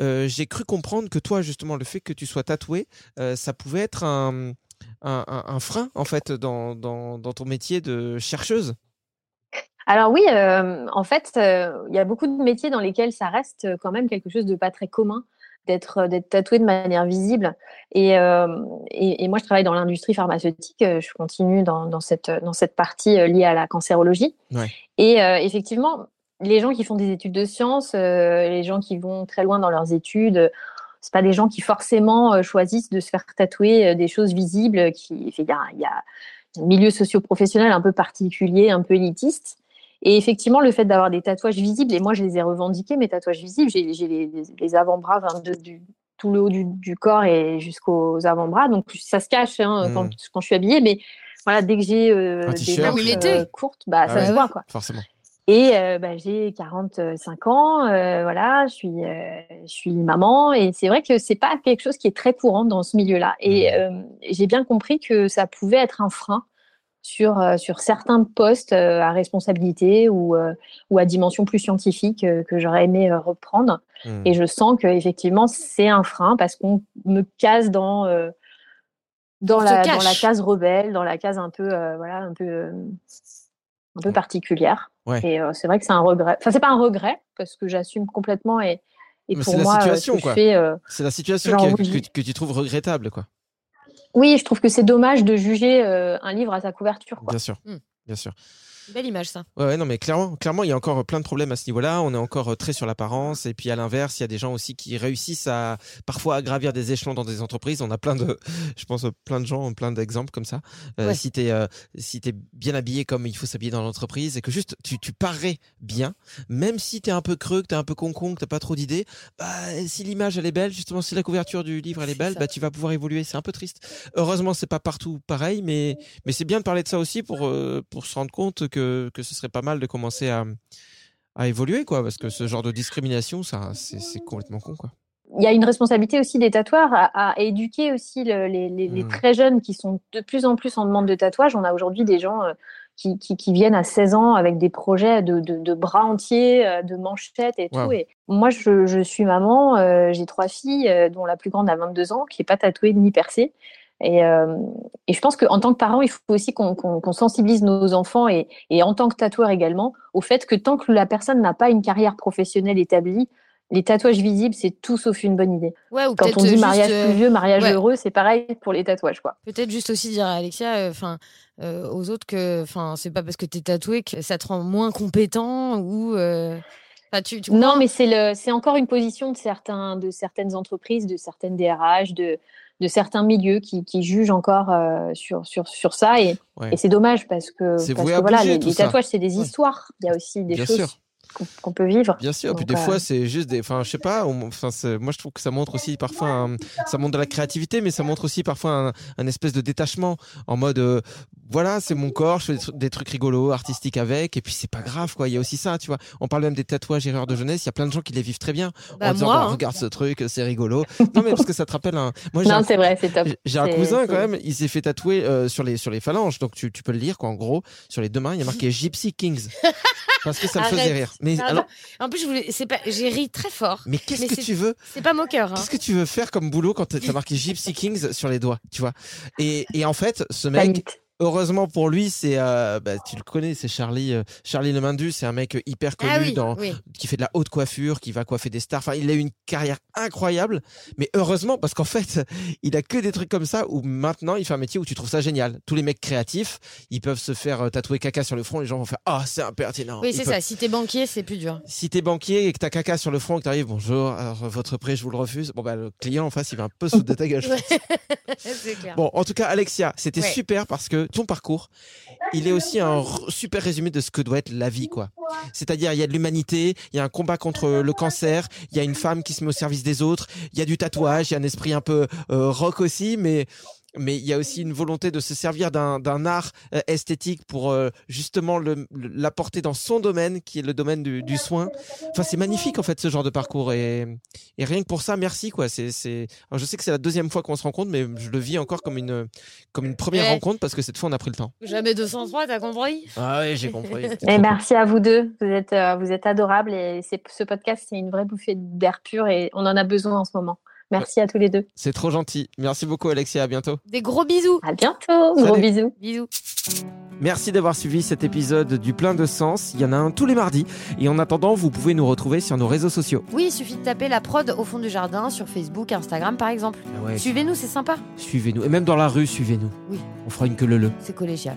S4: Euh, J'ai cru comprendre que toi, justement, le fait que tu sois tatoué, euh, ça pouvait être un, un, un- un frein, en fait, dans, dans, dans ton métier de chercheuse.
S7: alors oui euh, en fait euh, il y a beaucoup de métiers dans lesquels ça reste quand même quelque chose de pas très commun d'être tatoué de manière visible et, euh, et, et moi je travaille dans l'industrie pharmaceutique je continue dans, dans cette dans cette partie liée à la cancérologie
S4: Ouais.
S7: et effectivement les gens qui font des études de sciences les gens qui vont très loin dans leurs études c'est pas des gens qui forcément euh, choisissent de se faire tatouer euh, des choses visibles qui il y a, il y a un milieu socio-professionnel un peu particulier un peu élitiste et effectivement, le fait d'avoir des tatouages visibles, et moi je les ai revendiqués, mes tatouages visibles, j'ai les, avant-bras, enfin, de- du, tout le haut du, du corps et jusqu'aux avant-bras, donc ça se cache hein,
S4: Mm.
S7: quand, quand je suis habillée, mais voilà, dès que j'ai euh, des euh, courtes, bah,
S4: Ah
S7: ça
S4: ouais.
S7: se voit quoi.
S4: Forcément.
S7: Et euh, bah, j'ai 45 ans, euh, voilà, je suis, euh, je suis maman, et c'est vrai que c'est pas quelque chose qui est très courant dans ce milieu-là. Et euh, j'ai bien compris que ça pouvait être un frein sur, euh, sur certains postes euh, à responsabilité ou, euh, ou à dimension plus scientifique euh, que j'aurais aimé euh, reprendre.
S4: Hmm.
S7: Et je sens que effectivement c'est un frein parce qu'on me case dans euh, dans la dans la case rebelle, dans la case un peu euh, voilà un peu euh, un peu particulière.
S4: Ouais.
S7: Et euh, c'est vrai que c'est un regret. Enfin c'est pas un regret parce que j'assume complètement et et pour
S4: c'est la
S7: moi euh, ce
S4: C'est la situation
S7: Genre,
S4: que, que tu trouves regrettable, quoi.
S7: oui je trouve que c'est dommage de juger euh, un livre à sa couverture. Quoi.
S4: Bien sûr.
S3: Hmm.
S4: Bien sûr.
S3: Belle image, ça.
S4: Ouais, ouais, non, mais clairement, clairement, il y a encore plein de problèmes à ce niveau-là. On est encore euh, très sur l'apparence. Et puis, à l'inverse, il y a des gens aussi qui réussissent à, parfois, à gravir des échelons dans des entreprises. On a plein de, je pense, plein de gens, plein d'exemples comme ça. Euh,
S3: Ouais.
S4: Si t'es, euh, si t'es bien habillé comme il faut s'habiller dans l'entreprise et que juste tu, tu parais bien, même si t'es un peu creux, que t'es un peu con-con, que t'as pas trop d'idées, bah, si l'image elle est belle, justement, si la couverture du livre elle est belle, bah, tu vas pouvoir évoluer. C'est un peu triste. Heureusement, c'est pas partout pareil, mais, mais c'est bien de parler de ça aussi pour, euh, pour se rendre compte que, que ce serait pas mal de commencer à, à évoluer, quoi, parce que ce genre de discrimination, ça, c'est complètement con, quoi.
S7: il y a une responsabilité aussi des tatoueurs à, à éduquer aussi le- les, les- les
S4: Mm.
S7: très jeunes qui sont de plus en plus en demande de tatouage. On a aujourd'hui des gens euh, qui, qui, qui viennent à 16 ans avec des projets de, de, de bras entiers, euh, de manchettes et
S4: Wow.
S7: tout. Et moi, je, je suis maman, euh, j'ai trois filles, dont la plus grande a 22 ans, qui n'est pas tatouée ni percée. Et, euh, et je pense qu'en tant que parent, il faut aussi qu'on sensibilise nos enfants et, et en tant que tatoueur également au fait que tant que la personne n'a pas une carrière professionnelle établie, les tatouages visibles, c'est tout sauf une bonne idée.
S3: Ouais, ou
S7: Quand on dit
S3: juste,
S7: mariage
S3: euh,
S7: plus vieux, mariage
S3: ouais.
S7: heureux, c'est pareil pour les tatouages, quoi.
S3: Peut-être juste aussi dire à Alexia, enfin, aux autres que, enfin, c'est pas parce que t'es tatoué que ça te rend moins compétent ou. euh, Enfin, tu, tu
S7: Non, mais c'est le, c'est encore une position de certains, de certaines entreprises, de certaines DRH, de, de certains milieux qui, qui jugent encore euh, sur, sur, sur ça et,
S4: Ouais.
S7: et c'est dommage parce que, parce que voilà, les, tatouages c'est des
S4: Ouais.
S7: histoires. Il y a aussi des
S4: Bien
S7: choses
S4: sûr.
S7: Qu'on qu'on peut vivre.
S4: Bien sûr, puis
S7: Donc,
S4: des
S7: euh,
S4: fois c'est juste des, enfin je sais pas, on- enfin c'est- moi je trouve que ça montre aussi parfois, un- ça montre de la créativité, mais ça montre aussi parfois un, un espèce de détachement en mode, euh, voilà c'est mon corps, je fais des, tru- des trucs rigolos, artistiques avec, et puis c'est pas grave quoi, il y a aussi ça, tu vois. On parle même des tatouages erreurs de jeunesse, il y a plein de gens qui les vivent très bien
S3: Bah,
S4: en disant
S3: moi,
S4: bah,
S3: hein.
S4: regarde ce truc, c'est rigolo. non mais parce que ça te rappelle un, moi j'ai un
S7: Non, c'est vrai, c'est top.
S4: j'ai- un
S7: C'est-
S4: cousin
S7: c'est-
S4: quand même, il s'est fait tatouer euh, sur les sur les phalanges, donc tu, tu peux le lire quoi. En gros, sur les deux mains, il y a marqué Gypsy Kings parce que ça me faisait rire. Mais
S3: Pardon.
S4: alors,
S3: En plus, je voulais, c'est pas, j'ai ri très fort.
S4: mais qu'est-ce que tu veux
S3: C'est pas moqueur. Hein.
S4: Qu'est-ce que tu veux faire comme boulot quand t'as marqué Gypsy Kings sur les doigts, tu vois? Et, et en fait, ce mec,
S7: Panique.
S4: Heureusement pour lui, c'est euh, bah, tu le connais, c'est Charlie euh, Charlie Lemindu, c'est un mec hyper connu
S3: Ah oui,
S4: dans
S3: oui.
S4: qui fait de la haute coiffure, qui va coiffer des stars. Enfin, il a eu une carrière incroyable, mais heureusement parce qu'en fait, il a que des trucs comme ça où maintenant il fait un métier où tu trouves ça génial. Tous les mecs créatifs, ils peuvent se faire euh, tatouer caca sur le front, les gens vont faire "Ah, c'est impertinent."
S3: Oui, c'est ça. Si t'es banquier, c'est plus dur.
S4: Si t'es banquier et que t'as caca sur le front que t'arrives, bonjour, alors votre prêt, je vous le refuse. Bon, bah, le client en face, il va un peu foutre de ta gueule. je pense.
S3: c'est clair.
S4: Bon, en tout cas, Alexia, c'était
S3: Ouais.
S4: super parce que ton parcours, il est aussi un super résumé de ce que doit être la vie, quoi. C'est-à-dire, il y a de l'humanité, il y a un combat contre le cancer, il y a une femme qui se met au service des autres, il y a du tatouage, il y a un esprit un peu euh, rock aussi, mais mais il y a aussi une volonté de se servir d'un d'un art euh, esthétique pour euh, justement l'apporter dans son domaine, qui est le domaine du, du soin. Enfin, c'est magnifique en fait ce genre de parcours et, et rien que pour ça, merci quoi. C'est Je sais que c'est la deuxième fois qu'on se rencontre, mais je le vis encore comme une comme une première
S3: Ouais.
S4: rencontre parce que cette fois on a pris le temps.
S3: Jamais 203, t'as compris?
S4: Ah ouais, j'ai compris.
S7: Et merci à vous deux. Vous êtes, euh, vous êtes adorables et c'est, ce podcast, c'est une vraie bouffée d'air pur et on en a besoin en ce moment. Merci à tous les deux.
S4: C'est trop gentil. Merci beaucoup Alexia, à bientôt.
S3: Des gros bisous.
S7: À bientôt. Gros bisous.
S3: Bisous.
S4: Merci d'avoir suivi cet épisode du plein de sens. Il y en a un tous les mardis. Et en attendant, vous pouvez nous retrouver sur nos réseaux sociaux.
S3: Oui, il suffit de taper la prod au fond du jardin sur Facebook, Instagram par exemple.
S4: Ah ouais,
S3: Suivez-nous, c'est sympa.
S4: Suivez-nous. Et même dans la rue, suivez-nous.
S3: Oui.
S4: On fera une queue le le.
S3: C'est collégial.